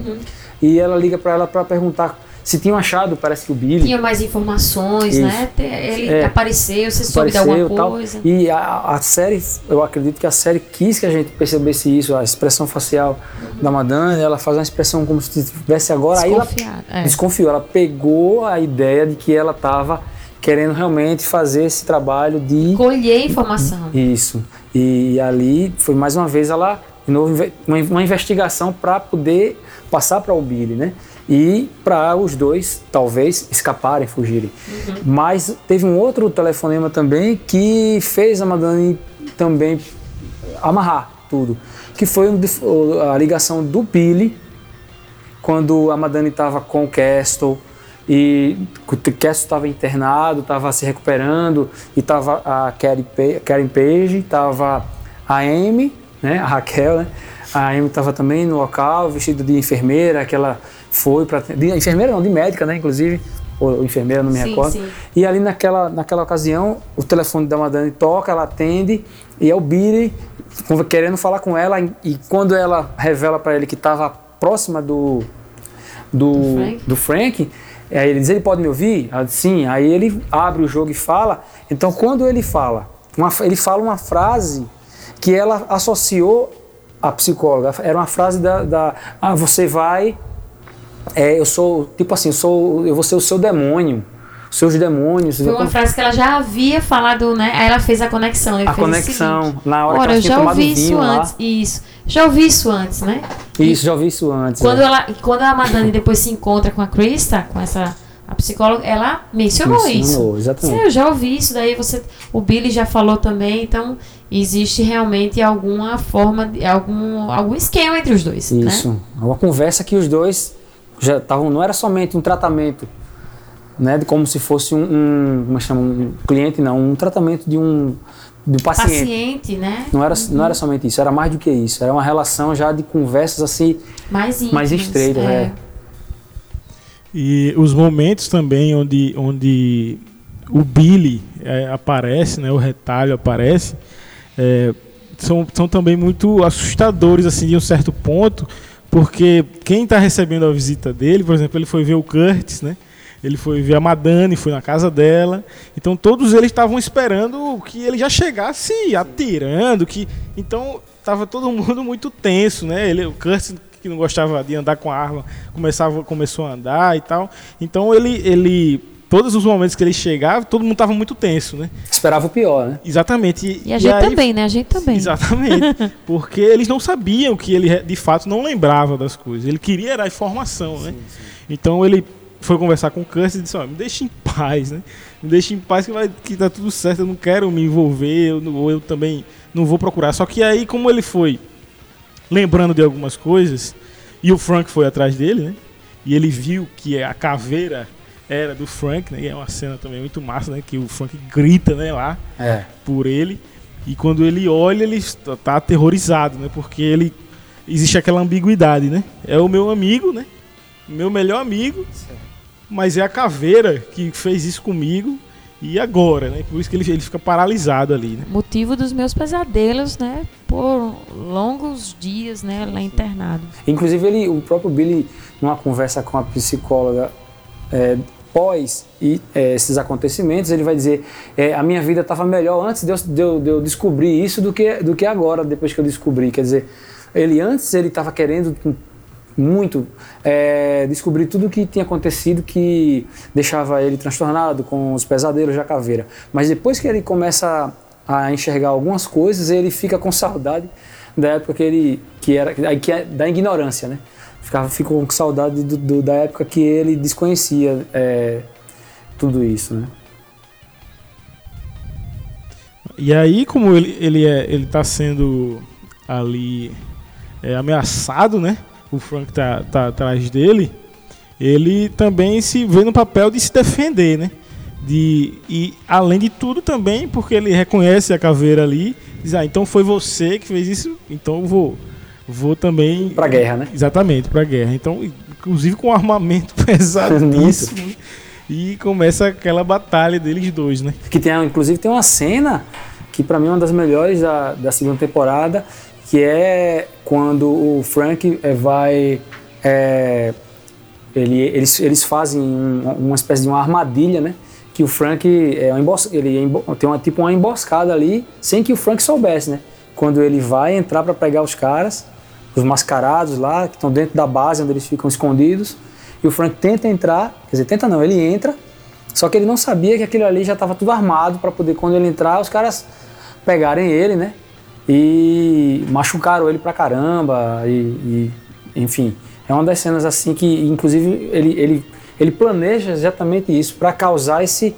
e ela liga para ela para perguntar se tinham achado, parece que o Billy Tinha mais informações, Isso. né? Ele É. apareceu, você soube de alguma tal. coisa. E a, a série, eu acredito que a série quis que a gente percebesse isso, a expressão facial da Madani, ela faz uma expressão como se estivesse agora, aí ela. É. desconfiou, ela pegou a ideia de que ela estava querendo realmente fazer esse trabalho de Colher informação. isso. E ali foi mais uma vez ela uma investigação para poder passar para o Billy, né? E para os dois talvez escaparem, fugirem. Mas teve um outro telefonema também que fez a Madani também amarrar tudo, que foi a ligação do Billy quando a Madani estava com o Castle e o Castle estava internado, estava se recuperando e estava a Karen Page, estava a Amy, né, a Raquel, né? A Amy estava também no local, vestida de enfermeira, que ela foi para de enfermeira não, de médica, né, inclusive, ou enfermeira, não me Sim, recordo. sim. E ali naquela, naquela ocasião, o telefone da Madani toca, ela atende e é o Billy querendo falar com ela e quando ela revela para ele que estava próxima do do, Do Frank? do Frank, aí ele diz, ele pode me ouvir? Ela diz, sim. Aí ele abre o jogo e fala. Então quando ele fala, uma- ele fala uma frase que ela associou à psicóloga. Era uma frase da, da ah, você vai É, eu sou, tipo assim, eu, sou, eu vou ser o seu demônio. Seus demônios. Foi uma frase que ela já havia falado, né? Aí ela fez a conexão. a conexão. Na hora Ora, que ela eu tinha já ouvi isso lá. antes. Isso. Já ouvi isso antes, né? Isso, já ouvi isso antes. Quando, é. ela, quando a Madani depois se encontra com a Krista, com essa a psicóloga, ela mencionou, Mencionou, isso. exatamente. Sim, eu já ouvi isso, daí você. O Billy já falou também, então existe realmente alguma forma, algum, algum esquema entre os dois. Né? Isso. É Uma conversa que os dois já estavam. Não era somente um tratamento, né? De como se fosse um, um como é chama? Um cliente, não. Um tratamento de um do paciente. Paciente, né? Não era, não era somente isso, era mais do que isso. Era uma relação já de conversas assim, Mais íntimas. mais estreitas. É. E os momentos também onde, onde o Billy é, aparece, né, o retalho aparece, é, são, são também muito assustadores assim de um certo ponto, porque quem está recebendo a visita dele, por exemplo, ele foi ver o Curtis, né? Ele foi ver a Madani, foi na casa dela. Então todos eles estavam esperando que ele já chegasse atirando, que então estava todo mundo muito tenso, né? Ele, o Curtis que não gostava de andar com a arma, começava começou a andar e tal. Então ele ele todos os momentos que ele chegava, todo mundo estava muito tenso, né? Esperava o pior, né? Exatamente. E a gente aí- também, né? A gente também. Exatamente. Porque eles não sabiam que ele de fato não lembrava das coisas. Ele queria era a informação, né? Então ele foi conversar com o Curtis e disse, ó, me deixa em paz, né? Me deixa em paz que, vai, que tá tudo certo, eu não quero me envolver, eu, ou eu também não vou procurar. Só que aí, como ele foi lembrando de algumas coisas, e o Frank foi atrás dele, né? E ele viu que a caveira era do Frank, né? E é uma cena também muito massa, né? Que o Frank grita, né, lá É. por ele. E quando ele olha, ele está tá aterrorizado, né? Porque ele existe aquela ambiguidade, né? É o meu amigo, né? Meu melhor amigo, mas é a caveira que fez isso comigo e agora, né? Por isso que ele, ele fica paralisado ali, né? Motivo dos meus pesadelos, né? Por longos dias, né? Lá internado. Inclusive, ele, o próprio Billy, numa conversa com a psicóloga é, pós e, é, esses acontecimentos, ele vai dizer: é, a minha vida estava melhor antes de eu, de, eu, de eu descobrir isso do que, do que agora, depois que eu descobri. Quer dizer, ele antes ele estava querendo muito é, descobrir tudo o que tinha acontecido que deixava ele transtornado com os pesadelos da caveira. Mas depois que ele começa a enxergar algumas coisas, ele fica com saudade da época que ele que era que é da ignorância, né? Ficava ficou com saudade do, do- da época que ele desconhecia é, tudo isso, né? E aí, como ele, ele, é, ele tá sendo ali é, ameaçado, né? O Frank tá, tá atrás dele. Ele também se vê no papel de se defender, né? De, e além de tudo também, porque ele reconhece a caveira ali, diz, ah, então foi você que fez isso, então eu vou, vou também... Pra guerra, né? Exatamente, pra guerra. Então, inclusive com um armamento pesadíssimo. e começa aquela batalha deles dois, né? Que tem, inclusive tem uma cena que pra mim é uma das melhores da, da segunda temporada, que é quando o Frank eh, vai é, ele, eles, eles fazem um- uma espécie de uma armadilha, né? Que o Frank é uma embos, ele é tem uma tipo uma emboscada ali, sem que o Frank soubesse, né? Quando ele vai entrar para pegar os caras, os mascarados lá que estão dentro da base onde eles ficam escondidos, e o Frank tenta entrar, quer dizer, tenta não, ele entra, só que ele não sabia que aquilo ali já estava tudo armado para poder quando ele entrar os caras pegarem ele, né? E machucaram ele pra caramba e, e, enfim, é uma das cenas assim que inclusive ele ele ele planeja exatamente isso para causar esse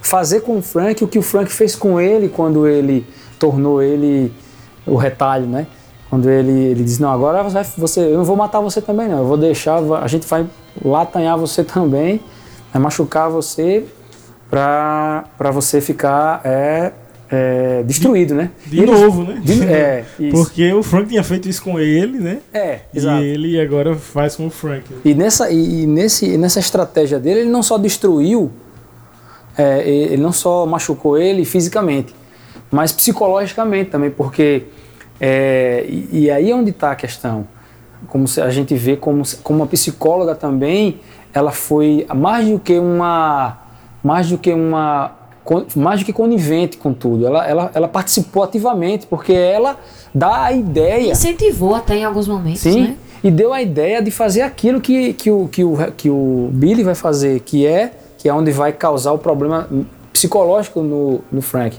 fazer com o Frank o que o Frank fez com ele quando ele tornou ele o retalho, né? Quando ele, ele diz, não, agora você, eu não vou matar você também não, eu vou deixar, a gente vai latanhar você também, vai machucar você pra, pra você ficar é, é, destruído, né? De E ele- novo, né? de- é. Porque o Frank tinha feito isso com ele, né? É, E exato. ele agora faz com o Frank. né? E nessa, e, e nesse, nessa estratégia dele, ele não só destruiu, é, ele não só machucou ele fisicamente, mas psicologicamente também, porque. é, e, e aí é onde está a questão. Como a gente vê como, como uma psicóloga também, ela foi mais do que uma. Mais do que uma. Mais do que conivente com tudo. Ela, ela, ela participou ativamente, porque ela dá a ideia. Incentivou até em alguns momentos, Sim, né? e deu a ideia de fazer aquilo que, que, o, que, o, que o Billy vai fazer, que é, que é onde vai causar o problema psicológico no, no Frank,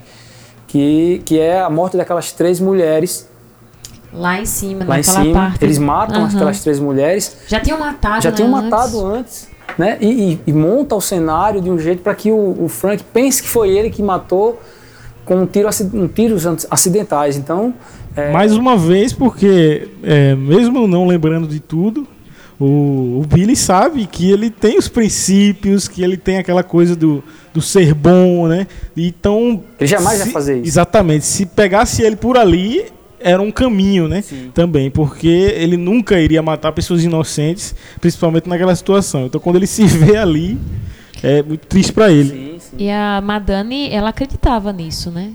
que, que é a morte daquelas três mulheres Lá em cima, lá em naquela cima. parte. Eles matam Aham. aquelas três mulheres, Já tinham matado, já né, tinham antes. matado antes, né? E, e- e monta o cenário de um jeito para que o, o Frank pense que foi ele que matou com um tiro, um tiros acidentais. Então, é, Mais uma vez, porque é, mesmo não lembrando de tudo, o, o Billy sabe que ele tem os princípios, que ele tem aquela coisa do, do ser bom, né? Então. Ele jamais se- vai fazer isso. Exatamente. Se pegasse ele por ali, era um caminho, né? Sim. Também, porque ele nunca iria matar pessoas inocentes, principalmente naquela situação. Então, quando ele se vê ali, é muito triste pra ele. sim, sim. E a Madani, ela acreditava nisso, né?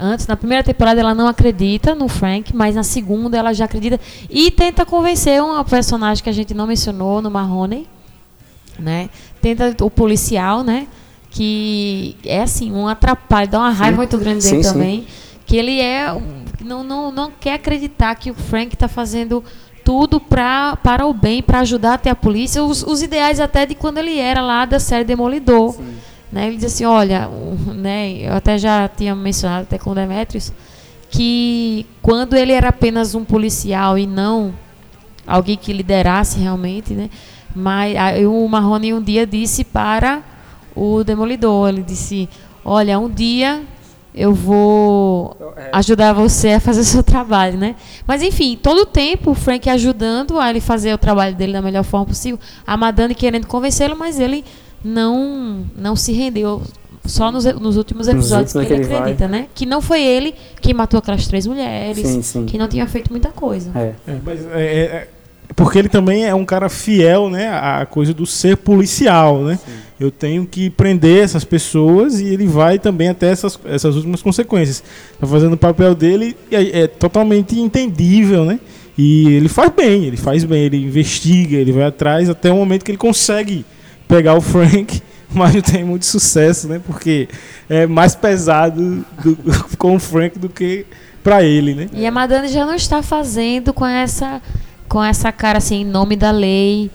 Antes, na primeira temporada, ela não acredita no Frank, mas na segunda ela já acredita e tenta convencer uma personagem que a gente não mencionou no Marrone, né? Tenta o policial, né? Que é assim, um atrapalho, dá uma raiva Sim. muito grande dele sim. também. Que ele é. Não, não, não quer acreditar que o Frank está fazendo tudo pra, para o bem, para ajudar até a polícia. Os, os ideais até de quando ele era lá da série Demolidor. Né? Ele diz assim, olha, né, eu até já tinha mencionado até com o Demetrius, que quando ele era apenas um policial e não alguém que liderasse realmente, né? Mas aí o Marrone um dia disse para o Demolidor, ele disse, olha, um dia eu vou ajudar você a fazer o seu trabalho, né? Mas enfim, todo o tempo o Frank ajudando a ele fazer o trabalho dele da melhor forma possível, a Madame querendo convencê-lo, mas ele não não se rendeu. Só nos, nos últimos episódios últimos que ele que ele vai. acredita, né? Que não foi ele quem matou aquelas três mulheres, Sim, sim. que não tinha feito muita coisa. É. É, mas é, é- é- porque ele também é um cara fiel, né, à coisa do ser policial, né? Eu tenho que prender essas pessoas e ele vai também até essas, essas últimas consequências. Tá fazendo o papel dele e é, é totalmente entendível, né? E ele faz bem, ele faz bem, ele investiga, ele vai atrás até o momento que ele consegue pegar o Frank, mas não tem muito sucesso, né? Porque é mais pesado do- com o Frank do que pra ele, né? E a Madame já não está fazendo com essa com essa cara assim, em nome da lei.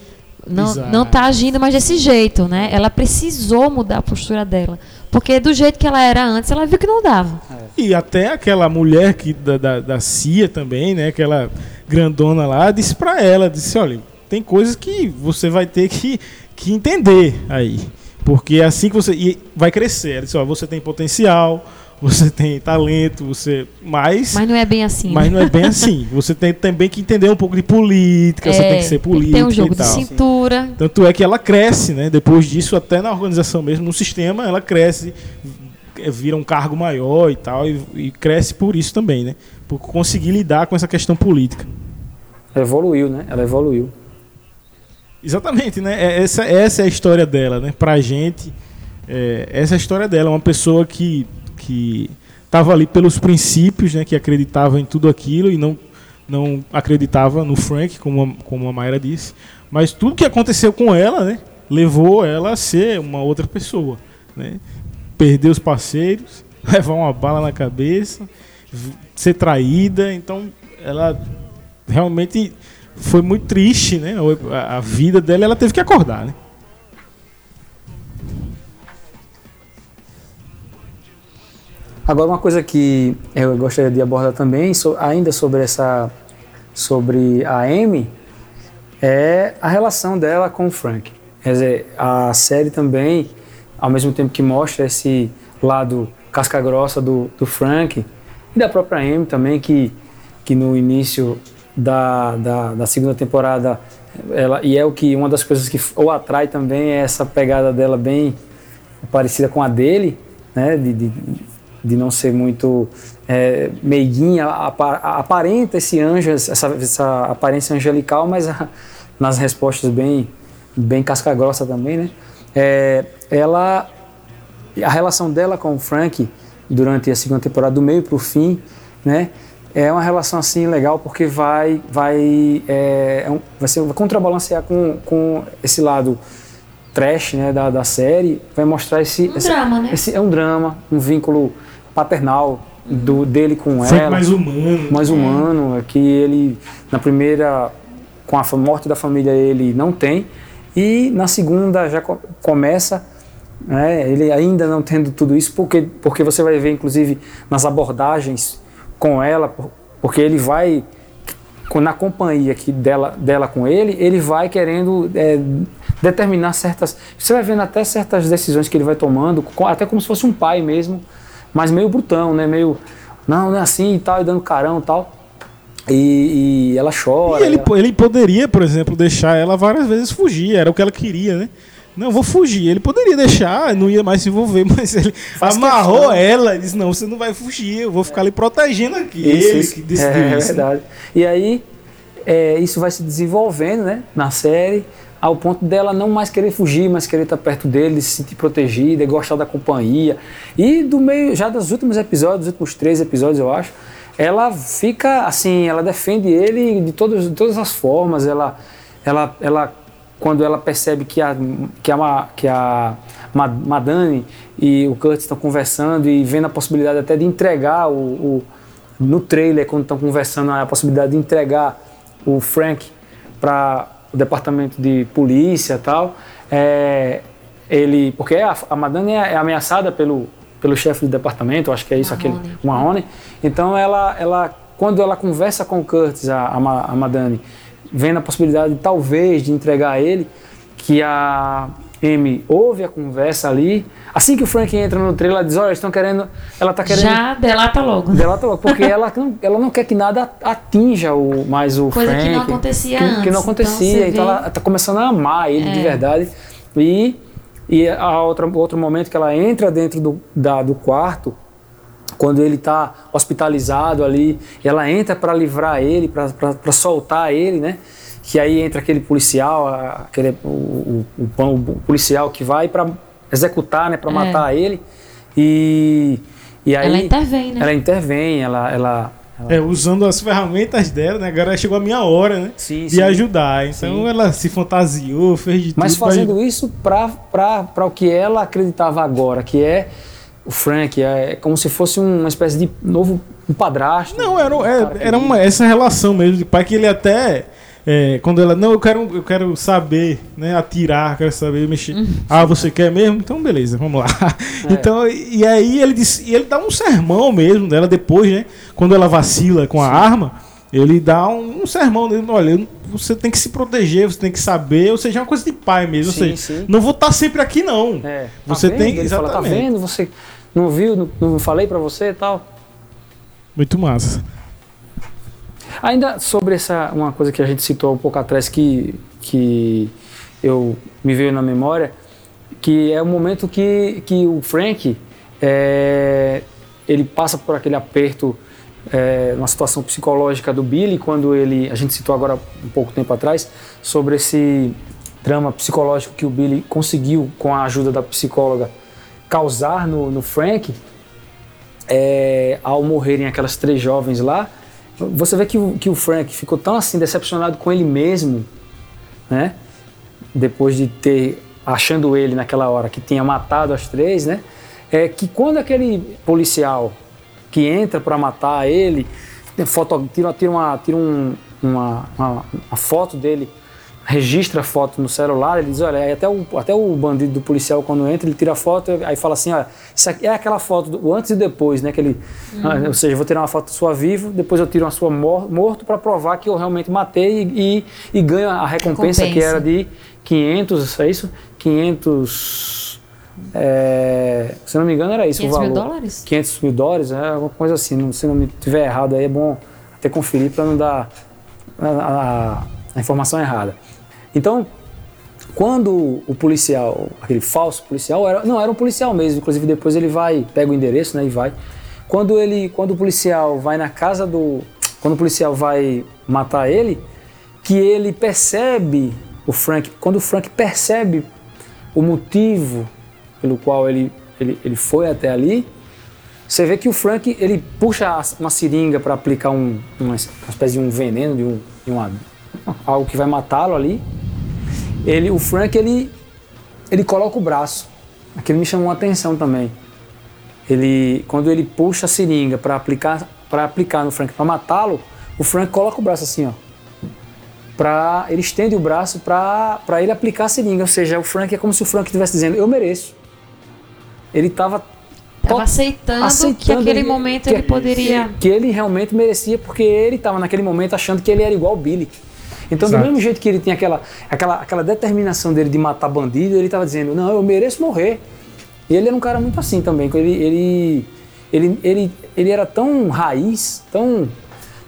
Não, Exato. não tá agindo mais desse jeito, né? Ela precisou mudar a postura dela. Porque do jeito que ela era antes, ela viu que não dava. E até aquela mulher que da, da, da CIA também, né? Aquela grandona lá, disse pra ela, disse, olha, tem coisas que você vai ter que, que entender aí. Porque é assim que você. E vai crescer. Ela disse, ó, você tem potencial, você tem talento, você. Mas. Mas não é bem assim. Mas né? não é bem assim. Você tem também que entender um pouco de política, você É, tem que ser política. Tem um jogo e de tal. cintura. Tanto é que ela cresce, né? Depois disso, até na organização mesmo, no sistema, ela cresce, v- vira um cargo maior e tal, e, e cresce por isso também, né? Por conseguir lidar com essa questão política. Ela evoluiu, né? Ela evoluiu. Exatamente, né? É- Essa, essa é a história dela, né? Pra gente, é, essa é a história dela. Uma pessoa que, que tava ali pelos princípios, né? Que acreditava em tudo aquilo e não, não acreditava no Frank, como a, como a Mayra disse. Mas tudo que aconteceu com ela, né? Levou ela a ser uma outra pessoa, né? Perder os parceiros, levar uma bala na cabeça, ser traída. Então, ela realmente foi muito triste, né? A, a vida dela, ela teve que acordar, né? Agora uma coisa que eu gostaria de abordar também, so- ainda sobre essa, sobre a Amy, é a relação dela com o Frank. Quer dizer, a série também, ao mesmo tempo que mostra esse lado casca grossa do, do Frank e da própria Amy também, que, que no início da, da, da segunda temporada, ela, e é o que uma das coisas que o atrai também é essa pegada dela bem parecida com a dele, né? De, de, de não ser muito é, meiguinha, apa- aparenta esse anjo, essa, essa aparência angelical, mas a- nas respostas bem, bem casca grossa também, né? É, ela, a relação dela com o Frank durante a segunda temporada, do meio para o fim, né? É uma relação assim legal porque vai, vai, é, é vai, ser, vai contrabalancear com, com esse lado trash né, da, da série, vai mostrar esse, Um esse- drama, né? esse- é um drama, um vínculo paternal do, dele com Frank ela, mais humano. mais humano, é que ele na primeira com a morte da família ele não tem. E na segunda já começa né, ele ainda não tendo tudo isso, porque, porque você vai ver, inclusive, nas abordagens com ela, porque ele vai, na companhia aqui dela, dela com ele, ele vai querendo é, determinar certas. Você vai vendo até certas decisões que ele vai tomando, até como se fosse um pai mesmo, mas meio brutão, né? Meio, não, não é assim e tal, e dando carão e tal. E, e ela chora. E ele, ela... ele poderia, por exemplo, deixar ela várias vezes fugir, era o que ela queria, né? Não, vou fugir. Ele poderia deixar, não ia mais se envolver, mas ele Faz amarrou questão. ela e disse: Não, você não vai fugir, eu vou ficar ali protegendo aqui. Isso, ele isso. que decidiu é, isso. É verdade. E aí, é, isso vai se desenvolvendo né, na série, ao ponto dela não mais querer fugir, mas querer estar perto dele, se sentir protegida, gostar da companhia. E do meio, já dos últimos episódios, dos últimos três episódios, eu acho, ela fica assim, ela defende ele de, todos, de todas as formas, ela, ela, ela quando ela percebe que a, que a, que a Madame e o Kurt estão conversando e vendo a possibilidade até de entregar o, o no trailer, quando estão conversando, a possibilidade de entregar o Frank para o departamento de polícia e tal, é, ele, porque a, a Madame é, é ameaçada pelo, pelo chefe do departamento, acho que é isso, Marrone. aquele Marrone. Então ela, ela, quando ela conversa com o Curtis, a, a, a Madame, vendo a possibilidade talvez de entregar a ele, que a Amy ouve a conversa ali. Assim que o Frank entra no trailer, ela diz: Olha, estão querendo. Ela está querendo. Já delata logo. Delata logo, porque ela, ela não quer que nada atinja o, mais o Coisa Frank. que não acontecia que, antes. Que não acontecia. Então, então ela está começando a amar ele é. de verdade. E, e a outra, outro momento que ela entra dentro do, da, do quarto quando ele está hospitalizado ali, ela entra para livrar ele, para soltar ele, né? Que aí entra aquele policial, aquele, o, o, o, o policial que vai para executar, né? Para é. matar ele. E, e aí. Ela intervém, né? Ela intervém, ela, ela é, usando as ferramentas dela, né? Agora chegou a minha hora, né? Sim, de sim. ajudar. Então sim. ela se fantasiou, fez de Mas tudo. Mas fazendo pra... isso para o que ela acreditava agora, que é o Frank é como se fosse uma espécie de novo um padrasto. Não, era, é, era uma, essa relação mesmo de pai que ele até. É, quando ela, não, eu quero, eu quero saber, né, atirar, quero saber mexer. Uhum. Ah, você quer mesmo? Então, beleza, vamos lá. É. Então, e aí ele e ele dá um sermão mesmo dela depois, né, quando ela vacila com a Sim. arma, ele dá um, um sermão dele, olha, você tem que se proteger, você tem que saber, ou seja, é uma coisa de pai mesmo, sim, ou seja, sim. não vou estar sempre aqui não. É, tá você vendo? tem que exatamente. Fala, tá vendo? Você não viu, não, não falei para você e tal. Muito massa. Ainda sobre essa uma coisa que a gente citou um pouco atrás que que eu me veio na memória, que é o momento que, que o Frank é, ele passa por aquele aperto é, uma situação psicológica do Billy quando ele a gente citou agora um pouco tempo atrás sobre esse drama psicológico que o Billy conseguiu com a ajuda da psicóloga causar no, no Frank, é, ao morrerem aquelas três jovens lá, você vê que o, que o Frank ficou tão assim decepcionado com ele mesmo, né? Depois de ter, achando ele naquela hora que tinha matado as três, né? É que quando aquele policial que entra para matar ele, foto, tira, tira, uma, tira um, uma, uma, uma foto dele registra a foto no celular, ele diz, olha, até o, até o bandido do policial quando entra, ele tira a foto, aí fala assim, olha, isso aqui é aquela foto do antes e depois, né, que ele, uhum. ah, ou seja, vou tirar uma foto sua vivo, depois eu tiro uma sua mor morto para provar que eu realmente matei e, e, e ganho a recompensa, recompensa, que era de 500, é isso? 500 é, se não me engano era isso 500 o valor. mil dólares? 500 mil dólares, é alguma coisa assim, se não me tiver errado aí é bom até conferir para não dar a, a, a informação errada. Então, quando o policial, aquele falso policial, era, não era um policial mesmo, inclusive depois ele vai, pega o endereço, né, e vai. Quando ele, quando o policial vai na casa do, quando o policial vai matar ele, que ele percebe o Frank, quando o Frank percebe o motivo pelo qual ele, ele, ele foi até ali, você vê que o Frank ele puxa uma seringa para aplicar um, uma, espécie de um veneno, de, um, de uma, algo que vai matá-lo ali ele, o Frank, ele, ele coloca o braço. Aquilo me chamou a atenção também. Ele, quando ele puxa a seringa para aplicar, para aplicar no Frank, para matá-lo, o Frank coloca o braço assim, ó. para ele estende o braço para ele aplicar a seringa, ou seja, o Frank é como se o Frank estivesse dizendo eu mereço. Ele estava Tava aceitando, aceitando, que aquele ele, momento que, ele poderia. Que, que, ele realmente merecia, porque ele estava naquele momento achando que ele era igual o Billy. Então, Exato. do mesmo jeito que ele tinha aquela, aquela, aquela determinação dele de matar bandido, ele estava dizendo: Não, eu mereço morrer. E ele era um cara muito assim também. Ele, ele, ele, ele, ele era tão raiz, tão.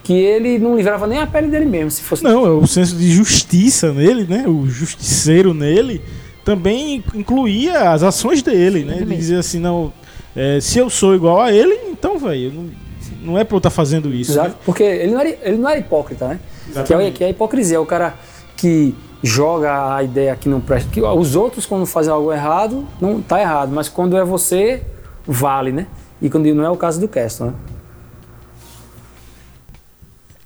que ele não livrava nem a pele dele mesmo. Se fosse... Não, é o senso de justiça nele, né? O justiceiro nele também incluía as ações dele, né? Ele dizia assim: Não é, se eu sou igual a ele, então, velho, não, é pra eu estar tá fazendo isso. Exato, né? porque ele não, era, ele não era hipócrita, né? Que é, que é a hipocrisia, é o cara que joga a ideia que não presta. Que os outros, quando fazem algo errado, não tá errado, mas quando é você, vale, né? E quando não é o caso do Castle, né?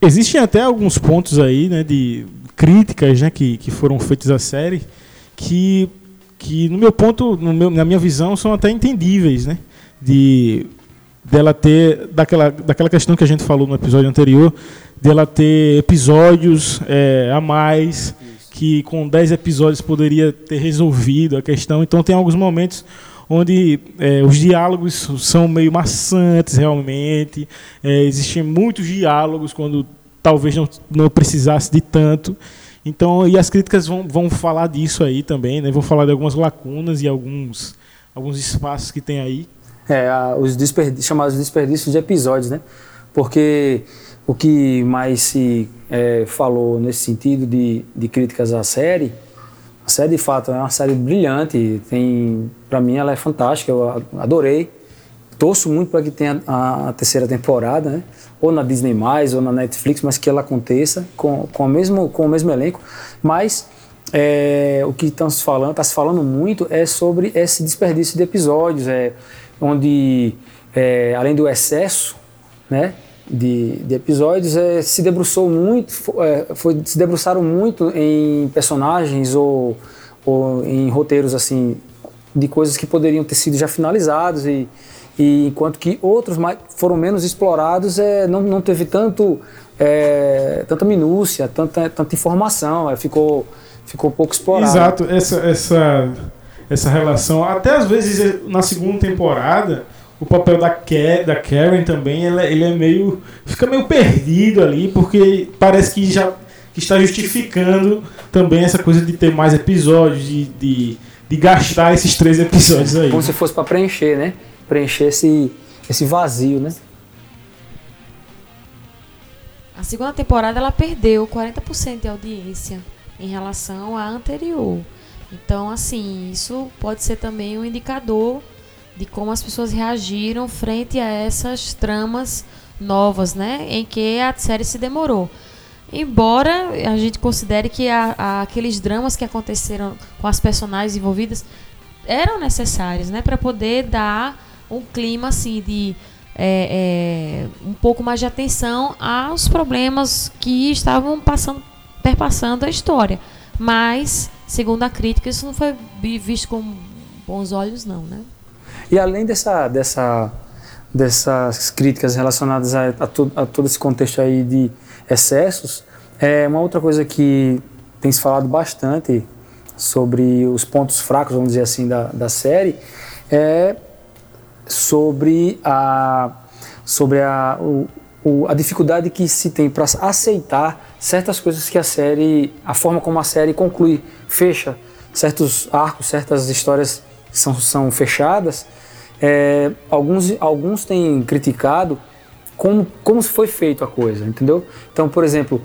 Existem até alguns pontos aí, né, de críticas, né, que, que foram feitas à série, que, que no meu ponto, no meu, na minha visão, são até entendíveis, né? de dela ter daquela, daquela questão que a gente falou no episódio anterior, dela ter episódios é, a mais que com 10 episódios poderia ter resolvido a questão. Então tem alguns momentos onde é, os diálogos são meio maçantes realmente. É, existem muitos diálogos quando talvez não, não precisasse de tanto. Então, e as críticas vão, vão falar disso aí também, né? Vão falar de algumas lacunas e alguns, alguns espaços que tem aí é, os chamados desperdícios de episódios, né? Porque o que mais se é, falou nesse sentido de, de críticas à série, a série de fato é uma série brilhante, tem, para mim ela é fantástica, eu adorei. Torço muito para que tenha a, a, terceira temporada, né? ou na Disney+, ou na Netflix, mas que ela aconteça com, com, o, mesmo, com o mesmo elenco. Mas é, o que estão se falando, está se falando muito é sobre esse desperdício de episódios, é, onde, é, além do excesso né, de, de episódios, é, se debruçou muito, é, foi, se debruçaram muito em personagens ou, ou em roteiros assim de coisas que poderiam ter sido já finalizados e, e enquanto que outros mais, foram menos explorados, é, não, não teve tanto, é, tanta minúcia, tanta, tanta informação, é, ficou, ficou pouco explorado. Exato, essa, essa essa relação. Até às vezes na segunda temporada, o papel da, Ke da Karen também, ele, ele é meio. fica meio perdido ali, porque parece que já que está justificando também essa coisa de ter mais episódios, de, de, de gastar esses três episódios aí. Como se fosse para preencher, né? Preencher esse, esse vazio, né? A segunda temporada ela perdeu 40% de audiência em relação à anterior. Então, assim, isso pode ser também um indicador de como as pessoas reagiram frente a essas tramas novas, né? Em que a série se demorou. Embora a gente considere que a, a, aqueles dramas que aconteceram com as personagens envolvidas eram necessários, né? Para poder dar um clima, assim, de é, é, um pouco mais de atenção aos problemas que estavam passando, perpassando a história. Mas segundo a crítica, isso não foi visto com bons olhos, não, né? E além dessa, dessa, dessas críticas relacionadas a, a, to, a todo esse contexto aí de excessos, é uma outra coisa que tem se falado bastante sobre os pontos fracos, vamos dizer assim, da, da série, é sobre a, sobre a, o, o, a dificuldade que se tem para aceitar certas coisas que a série, a forma como a série conclui, fecha certos arcos, certas histórias são, são fechadas. É, alguns, alguns têm criticado como, como foi feito a coisa, entendeu? Então, por exemplo,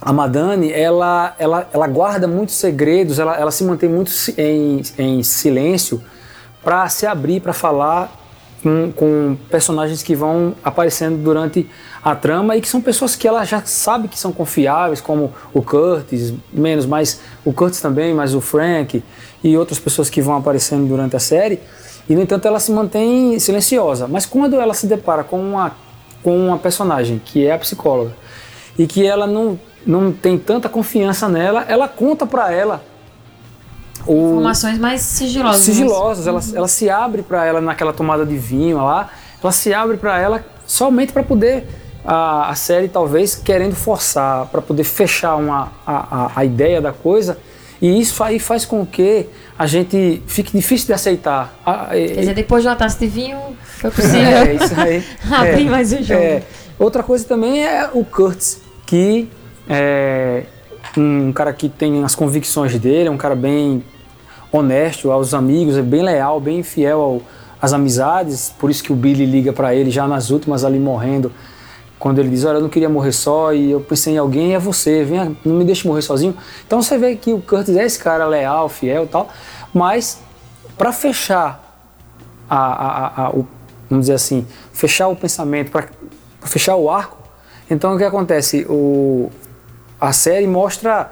a Madani, ela, ela, ela guarda muitos segredos, ela, ela se mantém muito em, em silêncio para se abrir, para falar com, com, personagens que vão aparecendo durante a trama e que são pessoas que ela já sabe que são confiáveis, como o Curtis, menos, mas o Curtis também, mas o Frank e outras pessoas que vão aparecendo durante a série. E no entanto ela se mantém silenciosa. Mas quando ela se depara com uma, com uma personagem que é a psicóloga e que ela não, não tem tanta confiança nela, ela conta para ela o... Informações mais sigilosas. Sigilosas. Ela, uhum. ela se abre para ela naquela tomada de vinho lá, ela se abre para ela somente para poder a, a série talvez querendo forçar para poder fechar uma, a, a, ideia da coisa e isso aí faz com que a gente fique difícil de aceitar. Quer dizer, depois de uma taça de vinho, foi possível é, isso aí. abrir é, mais o jogo. É. Outra coisa também é o Kurtz, que é um cara que tem as convicções dele, é um cara bem honesto aos amigos, é bem leal, bem fiel ao, às amizades. Por isso que o Billy liga para ele já nas últimas ali morrendo quando ele diz, olha, eu não queria morrer só e eu pensei em alguém, é você, venha, não me deixe morrer sozinho. Então você vê que o Curtis é esse cara leal, fiel tal, mas para fechar a, a, a, o, vamos dizer assim, fechar o pensamento, para fechar o arco, então o que acontece? O, a série mostra,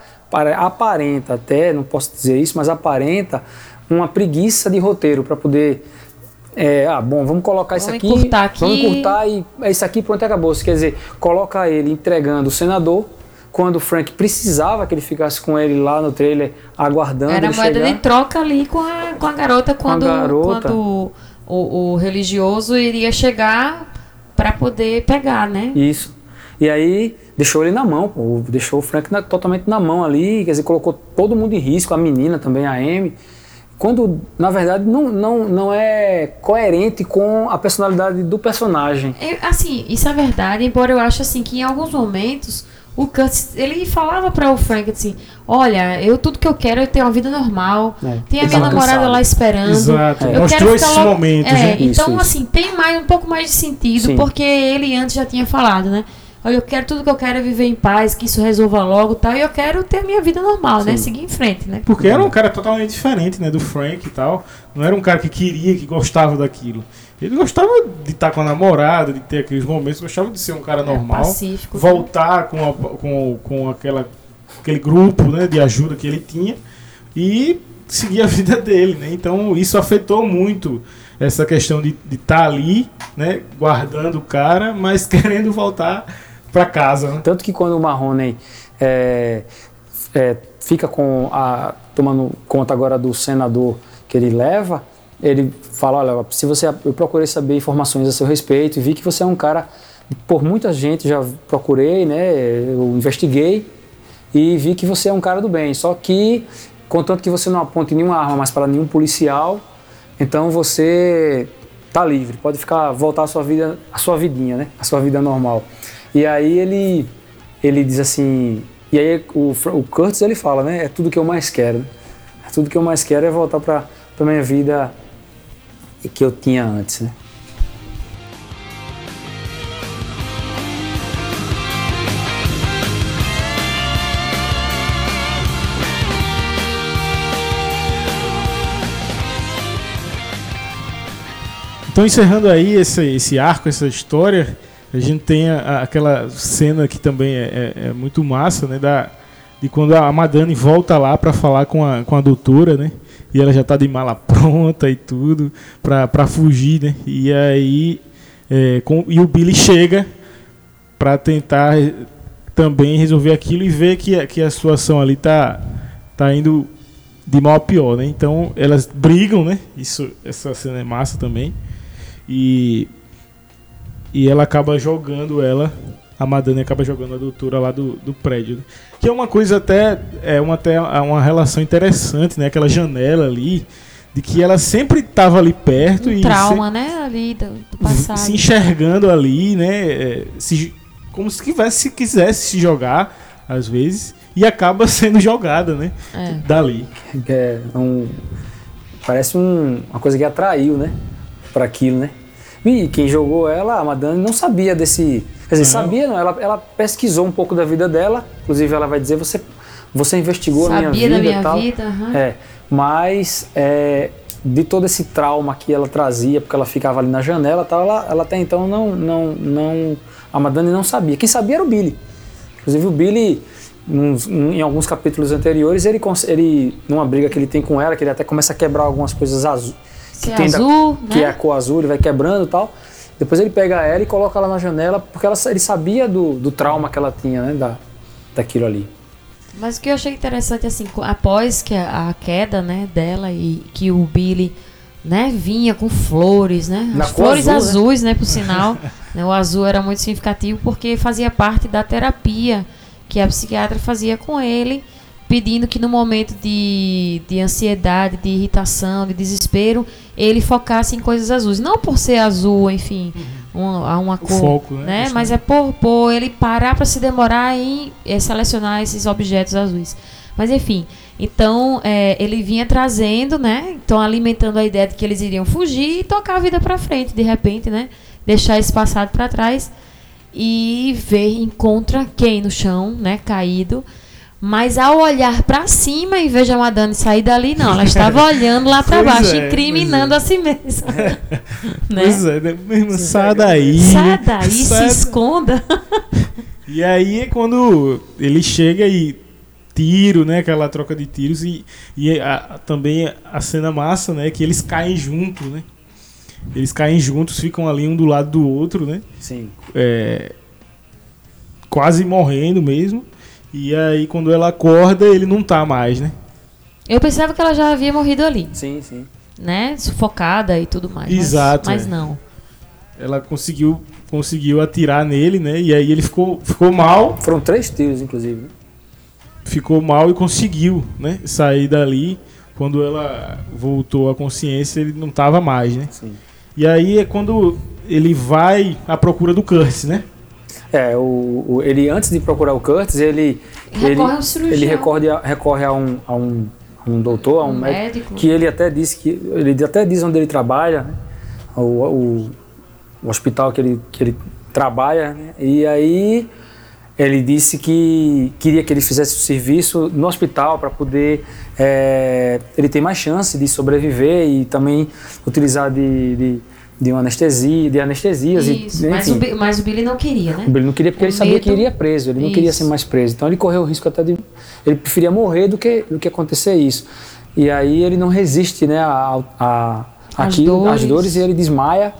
aparenta até, não posso dizer isso, mas aparenta uma preguiça de roteiro para poder é, ah, bom, vamos colocar vamos isso aqui, aqui, vamos encurtar e é isso aqui, pronto, acabou. Quer dizer, coloca ele entregando o senador, quando o Frank precisava que ele ficasse com ele lá no trailer, aguardando Era moeda chegar. de troca ali com a, com a garota quando, a garota. quando o, o religioso iria chegar para poder pegar, né? Isso. E aí deixou ele na mão, pô, deixou o Frank na, totalmente na mão ali, quer dizer, colocou todo mundo em risco, a menina também, a Amy quando na verdade não, não, não é coerente com a personalidade do personagem. É, assim, isso é verdade, embora eu ache assim que em alguns momentos o Curtis, ele falava para o Frank assim, olha, eu tudo que eu quero é ter uma vida normal, é, tem a minha namorada cansado. lá esperando. Exato. Eu Mostrou esses logo... momentos. É, então isso. assim, tem mais um pouco mais de sentido, Sim. porque ele antes já tinha falado, né? Eu quero tudo que eu quero é viver em paz, que isso resolva logo tal, e eu quero ter a minha vida normal, né? Sim. né? Seguir em frente, né? Porque era um cara totalmente diferente, né? Do Frank e tal. Não era um cara que queria, que gostava daquilo. Ele gostava de estar com a namorada, de ter aqueles momentos, gostava de ser um cara normal. É, pacífico. Voltar com, a, com, com aquela, aquele grupo né, de ajuda que ele tinha e seguir a vida dele, né? Então isso afetou muito essa questão de estar tá ali, né, guardando o cara, mas querendo voltar para casa. Né? Tanto que quando o Marrone é, é, fica com a, tomando conta agora do senador que ele leva, ele fala, olha, se você, eu procurei saber informações a seu respeito e vi que você é um cara, por muita gente já procurei, né, eu investiguei e vi que você é um cara do bem, só que contanto que você não aponte nenhuma arma mais para nenhum policial, então você tá livre, pode ficar voltar a sua vida, a sua vidinha, né, a sua vida normal. E aí ele, ele diz assim, e aí o, o Curtis ele fala, né? É tudo que eu mais quero. É tudo que eu mais quero é voltar para a minha vida que eu tinha antes, né? Então encerrando aí esse, esse arco, essa história, a gente tem a, aquela cena que também é, é, é, muito massa, né? Da, de quando a Madani volta lá para falar com a, com a doutora, né? E ela já tá de mala pronta e tudo para fugir, né? E aí é, com, e o Billy chega para tentar também resolver aquilo e ver que, que a situação ali tá, tá indo de mal a pior, né? Então elas brigam, né? Isso, essa cena é massa também. E e ela acaba jogando ela, a Madani acaba jogando a doutora lá do, do prédio. Né? Que é uma coisa até, é uma, até uma relação interessante, né? Aquela janela ali, de que ela sempre estava ali perto um e. Trauma, se, né? Ali do, do, passado. Se enxergando ali, né? É, se, como se quisesse, se quisesse se jogar, às vezes, e acaba sendo jogada, né? É. Dali. É um, parece um, uma coisa que atraiu, né? Para aquilo, né? E quem jogou ela, a Madame, não sabia desse. Quer dizer, uhum. sabia, não, ela, ela pesquisou um pouco da vida dela, inclusive ela vai dizer: você, você investigou sabia a minha vida. Sabia da minha tal. vida, uhum. É, mas é, de todo esse trauma que ela trazia, porque ela ficava ali na janela tal, ela, ela até então não, não, não. A Madame não sabia. Quem sabia era o Billy. Inclusive o Billy. em alguns capítulos anteriores, ele, ele, numa briga que ele tem com ela, que ele até começa a quebrar algumas coisas azuis que, que é azul, da, né? Que é a cor azul, ele vai quebrando e tal. Depois ele pega ela e coloca ela na janela, porque ela, ele sabia do, do trauma que ela tinha, né? Da, daquilo ali. Mas o que eu achei interessante, assim, após que a, a queda, né, dela e que o Billy, né, vinha com flores, né? As flores azul, né? azuis, né, né por sinal. Né? O azul era muito significativo porque fazia parte da terapia que a psiquiatra fazia com ele, pedindo que no momento de, de ansiedade, de irritação, de desespero, ele focasse em coisas azuis. Não por ser azul, enfim, uma, uma O cor, foco, né? né? Mas é por, por ele parar para se demorar em eh, selecionar esses objetos azuis. Mas enfim, então é, ele vinha trazendo, né? Então alimentando a ideia de que eles iriam fugir e tocar a vida para frente, de repente, né? Deixar esse passado para trás e ver, encontra quem no chão, né? Caído. Mas ao olhar para cima e veja a Madame sair dali, não, ela estava olhando lá para baixo, é, incriminando a si mesma. né? Pois é, né? Meu irmão, sai daí. Sai daí, se da- esconda. E aí é quando ele chega e tiro, né? Aquela troca de tiros e, e a- também a cena massa, né? Que eles caem juntos, né? Eles caem juntos, ficam ali um do lado do outro, né? Sim. é, quase morrendo mesmo. E aí quando ela acorda, ele não tá mais, né? Eu pensava que ela já havia morrido ali, Sim, sim. né? Sufocada e tudo mais. mas- Exato, Mas, é. não. Ela conseguiu conseguiu atirar nele, né? E aí ele ficou ficou mal, Foram três tiros, inclusive. né? ficou mal e conseguiu, né? Sair dali. Quando ela voltou à consciência, ele não tava mais, né? Sim. E aí é quando ele vai à procura do Curtis, né? É, o, o- ele antes de procurar o Curtis, ele Recorre ele, ele recorre, a, recorre a, um, a, um, um doutor, a um, Um médico, médico. que ele até disse que ele até diz onde ele trabalha, né? o, o, o hospital que ele, que ele trabalha, né? e aí ele disse que queria que ele fizesse o serviço no hospital para poder é, ele ter mais chance de sobreviver e também utilizar de, de, de uma anestesia, de anestesias Isso, e, mas, o, mas o Billy não queria, né? Ele não queria porque Com ele sabia que medo. iria preso, ele não queria ser mais preso. Então ele correu o risco até de. Ele preferia morrer do que, do que acontecer isso. E aí ele não resiste né, a, a, Às àquilo, às dores. dores e ele desmaia.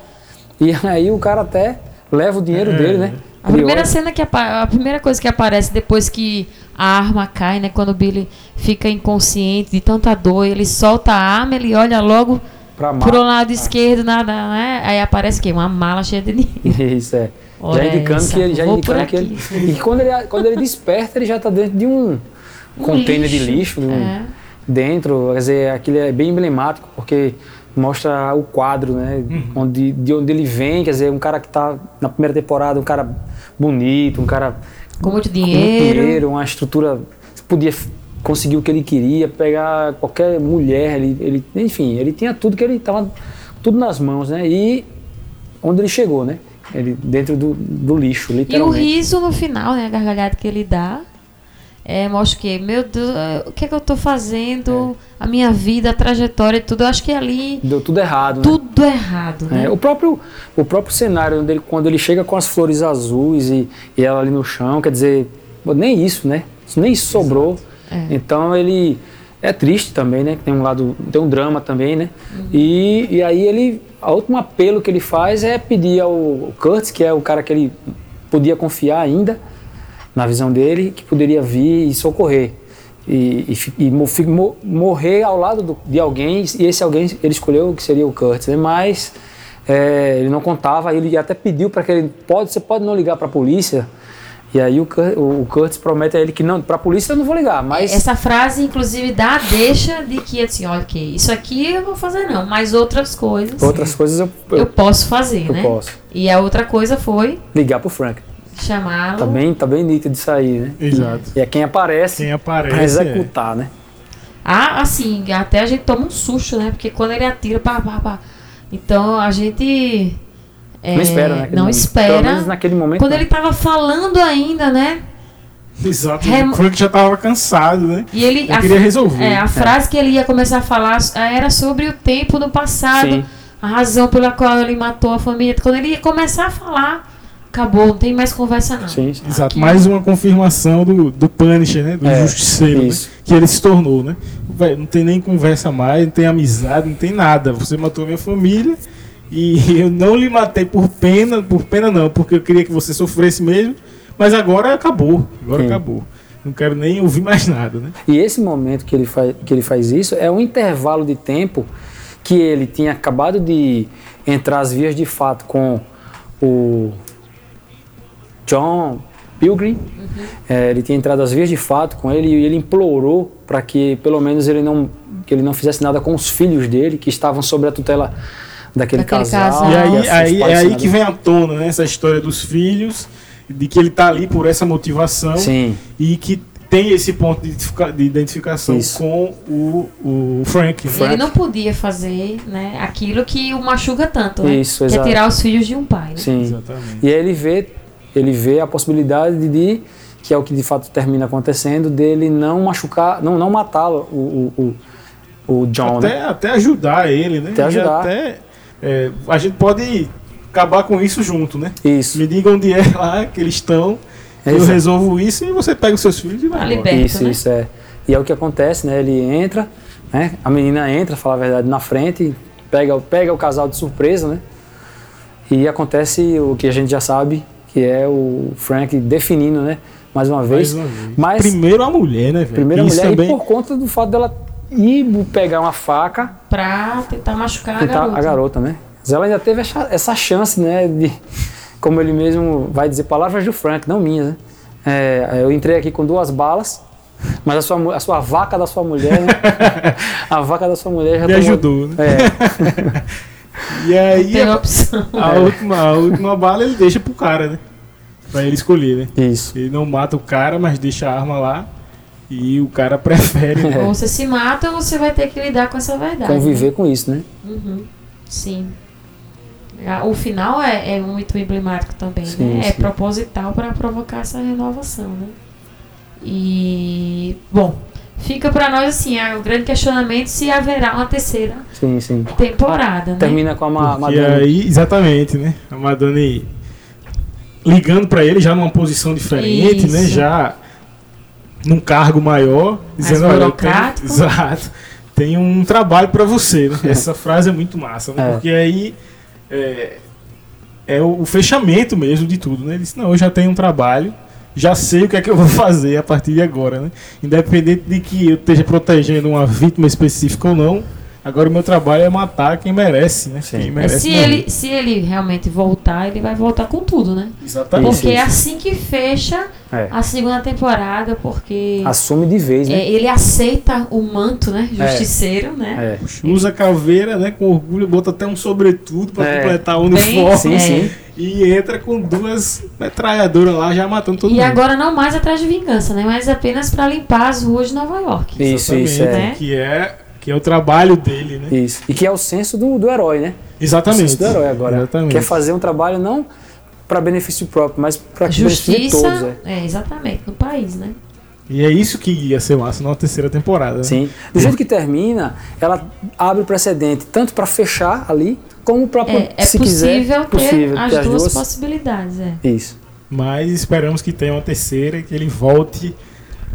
E aí o cara até leva o dinheiro É. dele, né? A primeira olha- cena que a primeira coisa que aparece depois que a arma cai, né? Quando o Billy fica inconsciente de tanta dor, ele solta a arma, ele olha logo pra pro mar. lado esquerdo, nada, né? Aí aparece o quê? Uma mala cheia de dinheiro. Isso é. Olha já indicando essa, que ele. Já vou indicando que ele. E quando ele, quando ele desperta, ele já está dentro de um, Um container de lixo. de um- É. dentro, quer dizer, aquilo é bem emblemático, porque mostra o quadro, né? Onde, de onde ele vem, quer dizer, um cara que está na primeira temporada, um cara bonito, um cara Com muito com muito dinheiro. dinheiro, uma estrutura, podia conseguir o que ele queria, pegar qualquer mulher, ele, ele, enfim, ele tinha tudo que ele estava tudo nas mãos, né? E onde ele chegou, né? Ele dentro do, do lixo, E o literalmente. riso no final, né? A gargalhada que ele dá. É, mostra que, meu Deus, o que é que eu tô fazendo? A minha vida, a trajetória e tudo. Eu acho que ali Deu tudo errado, né? tudo errado, né? É, o, próprio, o próprio cenário, onde ele- quando ele chega com as flores azuis e, e ela ali no chão, quer dizer, nem isso, né? Nem isso sobrou. É. Então ele é triste também, né? Tem um lado, tem um drama também, né? E, e aí ele, a último apelo que ele faz é pedir ao Kurtz, que é o cara que ele podia confiar ainda, na visão dele, que poderia vir e socorrer. E, e, e morrer ao lado do- de alguém, e esse alguém ele escolheu que seria o Kurtz, né? mas é, ele não contava, ele até pediu para que ele pode, você pode não ligar para a polícia. E aí o, Kurtz promete a ele que não, para a polícia eu não vou ligar, mas Essa frase, inclusive, dá a deixa de que, assim, ok, isso aqui eu não vou fazer não, mas outras coisas outras coisas eu, eu, eu posso fazer, eu né? posso E a outra coisa foi ligar pro Frank. chamá-lo. Tá bem, tá bem nítido isso aí, né? Exato. E é quem aparece Quem aparece. é- executar, né? Ah, assim, até a gente toma um susto, né? Porque quando ele atira, pá, pá, pá. Então a gente. É, não espera, né? naquele Não momento. espera. Pelo menos naquele momento. Quando não. ele tava falando ainda, né? Exato. Remo- O Frank já tava cansado, né? E ele. Eu queria resolver. É, a frase que ele ia começar a falar era sobre o tempo no passado, Sim. a razão pela qual ele matou a família. Quando ele ia começar a falar, acabou, não tem mais conversa não. Sim, sim. Exato. Aqui. Mais uma confirmação do, do Punisher, né? Do É, justiceiro, né? Que ele se tornou, né? Não tem nem conversa mais, não tem amizade, não tem nada. Você matou minha família e eu não lhe matei por pena, por pena não, porque eu queria que você sofresse mesmo, mas agora acabou. Agora Sim. acabou. Não quero nem ouvir mais nada, né? E esse momento que ele, faz, que ele faz isso é um intervalo de tempo que ele tinha acabado de entrar às vias de fato com o John Pilgrim, é, ele tinha entrado às vias de fato com ele e ele implorou para que pelo menos ele não que ele não fizesse nada com os filhos dele que estavam sob a tutela daquele, Daquele casal. casal. E aí, seus aí, é aí que vem à tona né, essa história dos filhos, de que ele tá ali por essa motivação Sim, e que tem esse ponto de, de identificação Isso. com o, o Frank. né? E Ele não podia fazer né, aquilo que o machuca tanto, né? Isso, que é tirar os filhos de um pai. Né? sim. Exatamente. E aí ele vê, ele vê a possibilidade de, que é o que de fato termina acontecendo, dele não machucar, não, não matá-lo, o, o, o, John, Até, né? até ajudar ele, né? Até E ajudar. até, é, a gente pode acabar com isso junto, né? Isso, Me diga onde é lá que eles estão, eu Exato. resolvo isso e você pega os seus filhos e vai Tá liberto, isso, né? isso é. E é o que acontece, né? Ele entra, né? A menina entra, fala a verdade, na frente, pega, pega o casal de surpresa, né? E acontece o que a gente já sabe, que é o Frank definindo, né? Mais uma vez. Mais uma vez. Mas Primeiro a mulher, né, velho? primeira Isso mulher, também. e por conta do fato dela ir pegar uma faca Pra tentar machucar a tentar garota. a garota, né? Mas ela ainda teve essa, essa chance, né? De, como ele mesmo vai dizer, palavras do Frank, não minhas, né? É, eu entrei aqui com duas balas, mas a sua, a sua vaca da sua mulher, né? a vaca da sua mulher já Me tomou- ajudou, né? É, E aí a, a última, a última bala ele deixa pro cara, né? Pra ele escolher, né? isso. Ele não mata o cara, mas deixa a arma lá. E o cara prefere. né? É. Ou você se mata ou você vai ter que lidar com essa verdade. Conviver com isso, né? né? Uhum. Sim. O final é, é muito emblemático também, Sim, né? É sim. proposital para provocar essa renovação, né? E bom, fica para nós assim, o grande questionamento se haverá uma terceira Sim, sim. temporada, né? Termina com a Ma- Porque Madonna. aí, exatamente, né? A Madonna ligando pra ele já numa posição diferente, né? Isso. Já num cargo maior, dizendo, olha, eu tenho, exato, tem um trabalho pra você, né? Essa frase é muito massa, né? É. Porque aí é, é o, o fechamento mesmo de tudo, né? Ele disse, não, eu já tenho um trabalho, já sei o que é que eu vou fazer a partir de agora, né? Independente de que eu esteja protegendo uma vítima específica ou não, agora o meu trabalho é matar quem merece, né? Sim. Quem É, merece se, ele, se ele realmente voltar, ele vai voltar com tudo, né? Exatamente. Porque isso. é assim que fecha É. a segunda temporada, porque Assume de vez, né? é, ele aceita o manto, né? Justiceiro, né? É. Usa a caveira, né, com orgulho, bota até um sobretudo pra É. completar o uniforme Sim, É. sim. e entra com duas metralhadoras lá já matando todo E mundo. agora não mais atrás de vingança, né? Mas apenas para limpar as ruas de Nova York. Isso, isso, Exatamente, é. Que é que é o trabalho dele, né? Isso. E que é o senso do, do herói, né? O Exatamente. senso do herói agora. Exatamente. Quer fazer um trabalho não para benefício próprio, mas para benefício de Justiça, todos. É. é, exatamente, no país, né? E é isso que ia ser massa na terceira temporada. né? Sim. Do jeito que termina, ela abre o precedente tanto para fechar ali, como para, É, é se possível quiser, ter possível as ter duas, possibilidades, é. Isso. Mas esperamos que tenha uma terceira e que ele volte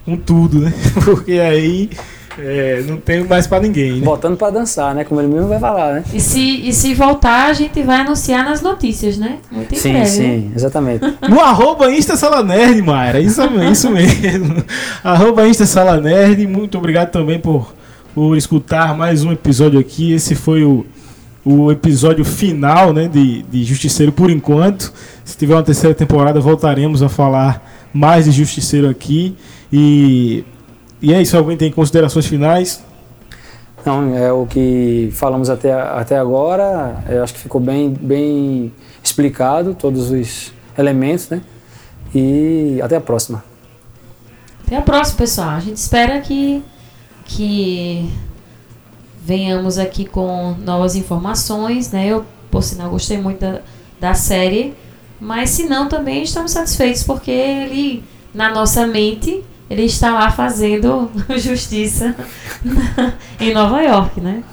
com tudo, né? Porque aí é, não tem mais pra ninguém, né? Botando para dançar, né? Como ele mesmo vai falar, né? E se, e se voltar, a gente vai anunciar nas notícias, né? Muito Sim, breve, né? sim, exatamente. No arroba Insta Sala Nerd, Mayra. Isso, isso mesmo. arroba Insta Sala Nerd. Muito obrigado também por, por escutar mais um episódio aqui. Esse foi o, o episódio final né, de, de Justiceiro por enquanto. Se tiver uma terceira temporada, voltaremos a falar mais de Justiceiro aqui. E, e é isso. Alguém tem considerações finais? Não, é o que falamos até, até agora. Eu acho que ficou bem, bem explicado todos os elementos, né? E até a próxima. Até a próxima, pessoal. A gente espera que, que venhamos aqui com novas informações, né? Eu, por sinal, gostei muito da, da série. Mas se não, também estamos satisfeitos, porque ele, na nossa mente, ele está lá fazendo justiça em Nova York, né?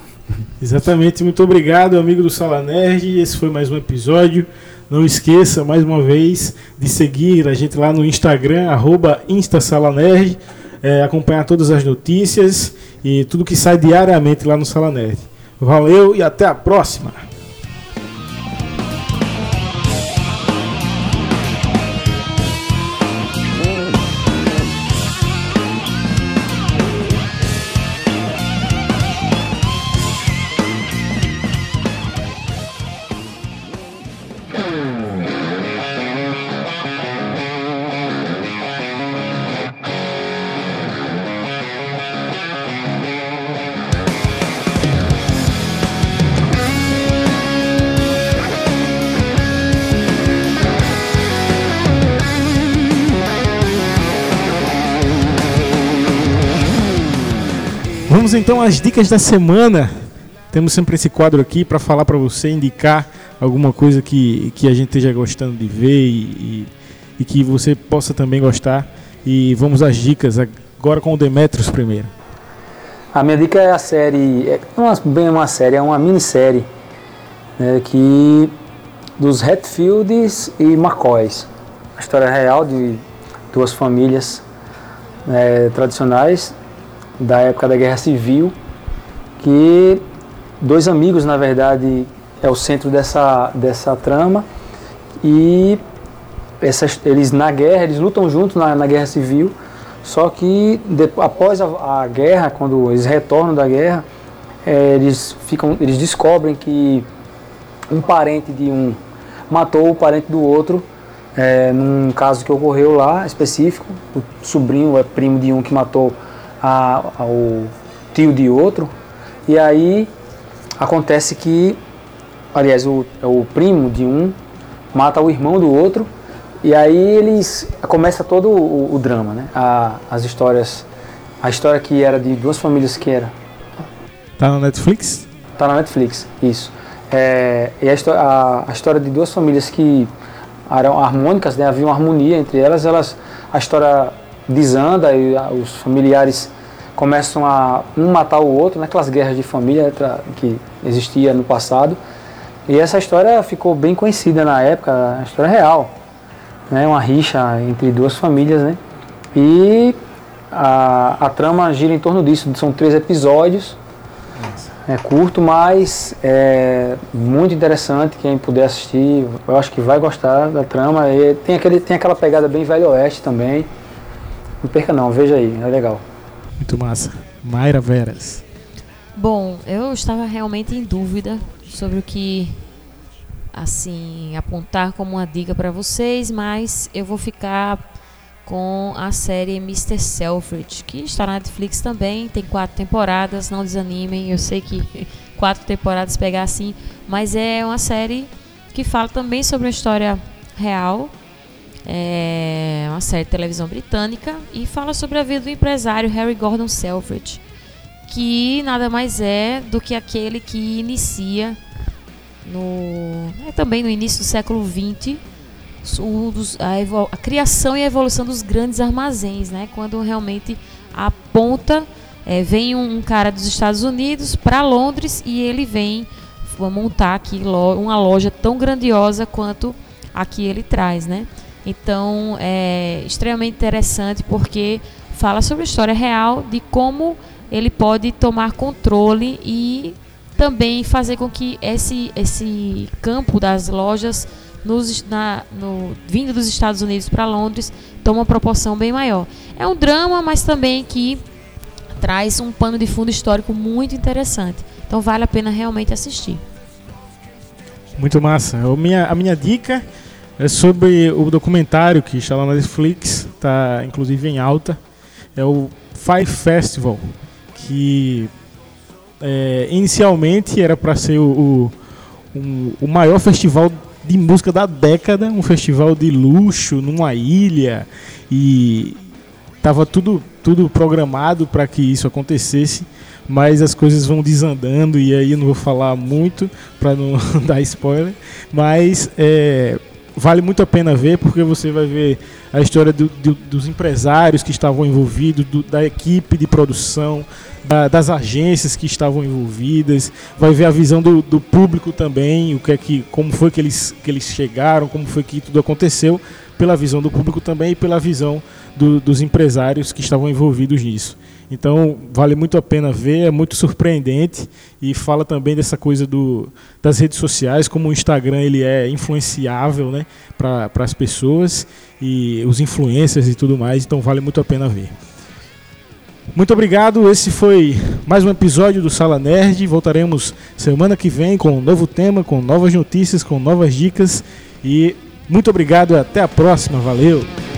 Exatamente, muito obrigado, amigo do Sala Nerd. Esse foi mais um episódio. Não esqueça, mais uma vez, de seguir a gente lá no Instagram, arroba InstaSalaNerd, é, acompanhar todas as notícias e tudo que sai diariamente lá no Sala Nerd. Valeu e até a próxima! Vamos então às dicas da semana. Temos sempre esse quadro aqui para falar para você, indicar alguma coisa que, que a gente esteja gostando de ver e, e, e que você possa também gostar. E vamos às dicas agora com o Demetrios primeiro. A minha dica é a série, é uma, bem uma série, é uma minissérie né, que dos Hatfields e McCoys. A história real de duas famílias né, tradicionais da época da Guerra Civil, que dois amigos, na verdade, é o centro dessa, dessa trama e essas, eles na guerra, eles lutam juntos na, na Guerra Civil, só que após a, a, guerra, quando eles retornam da guerra, é, eles, ficam, eles descobrem que um parente de um matou o parente do outro, é, num caso que ocorreu lá específico, o sobrinho é primo de um que matou a, ao tio de outro, e aí acontece que, aliás, o, é o primo de um mata o irmão do outro, e aí eles começa todo o, o drama, né? A, as histórias, a história que era de duas famílias que era. Tá na Netflix? Tá na Netflix, isso. É, e a, a, a, história de duas famílias que eram harmônicas, né, havia uma harmonia entre elas, elas a história desanda e os familiares começam a um matar o outro, naquelas né, guerras de família que existia no passado. E essa história ficou bem conhecida na época, a história real, né, uma rixa entre duas famílias, né? E a, a trama gira em torno disso, são três episódios é curto, mas é muito interessante. Quem puder assistir, eu acho que vai gostar da trama. E tem, aquele, tem aquela pegada bem velho oeste também. Não perca não, veja aí, é legal. Muito massa. Mayra Veras. Bom, eu estava realmente em dúvida sobre o que assim apontar como uma dica para vocês, mas eu vou ficar com a série Mr. Selfridge, que está na Netflix também, tem quatro temporadas, não desanimem, eu sei que quatro temporadas pegar assim, mas é uma série que fala também sobre a história real, é uma série de televisão britânica e fala sobre a vida do empresário Harry Gordon Selfridge, que nada mais é do que aquele que inicia no é também no início do século XX a, a, criação e a evolução dos grandes armazéns, né? Quando realmente aponta, é, vem um, um, cara dos Estados Unidos para Londres e ele vem montar aqui lo, uma loja tão grandiosa quanto a que ele traz, né? Então é extremamente interessante porque fala sobre a história real de como ele pode tomar controle e também fazer com que esse, esse campo das lojas nos, na, no, vindo dos Estados Unidos para Londres toma uma proporção bem maior. É um drama, mas também que traz um pano de fundo histórico muito interessante. Então vale a pena realmente assistir. Muito massa. A minha, a minha dica é sobre o documentário que está lá na Netflix, está inclusive em alta. É o Five Festival, que é, inicialmente era para ser o, o, o maior festival de música da década, um festival de luxo numa ilha e tava tudo tudo programado para que isso acontecesse, mas as coisas vão desandando e aí eu não vou falar muito para não dar spoiler, mas é, vale muito a pena ver porque você vai ver a história do, do, dos empresários que estavam envolvidos, do, da equipe de produção, da, das agências que estavam envolvidas, vai ver a visão do, público também, o que é que, como foi que eles, que eles chegaram, como foi que tudo aconteceu, pela visão do público também e pela visão dos empresários que estavam envolvidos nisso. Então vale muito a pena ver, é muito surpreendente e fala também dessa coisa do, das redes sociais, como o Instagram ele é influenciável né, para as pessoas e os influencers e tudo mais, então vale muito a pena ver. Muito obrigado, esse foi mais um episódio do Sala Nerd. Voltaremos semana que vem com um novo tema, com novas notícias, com novas dicas. E muito obrigado e até a próxima. Valeu!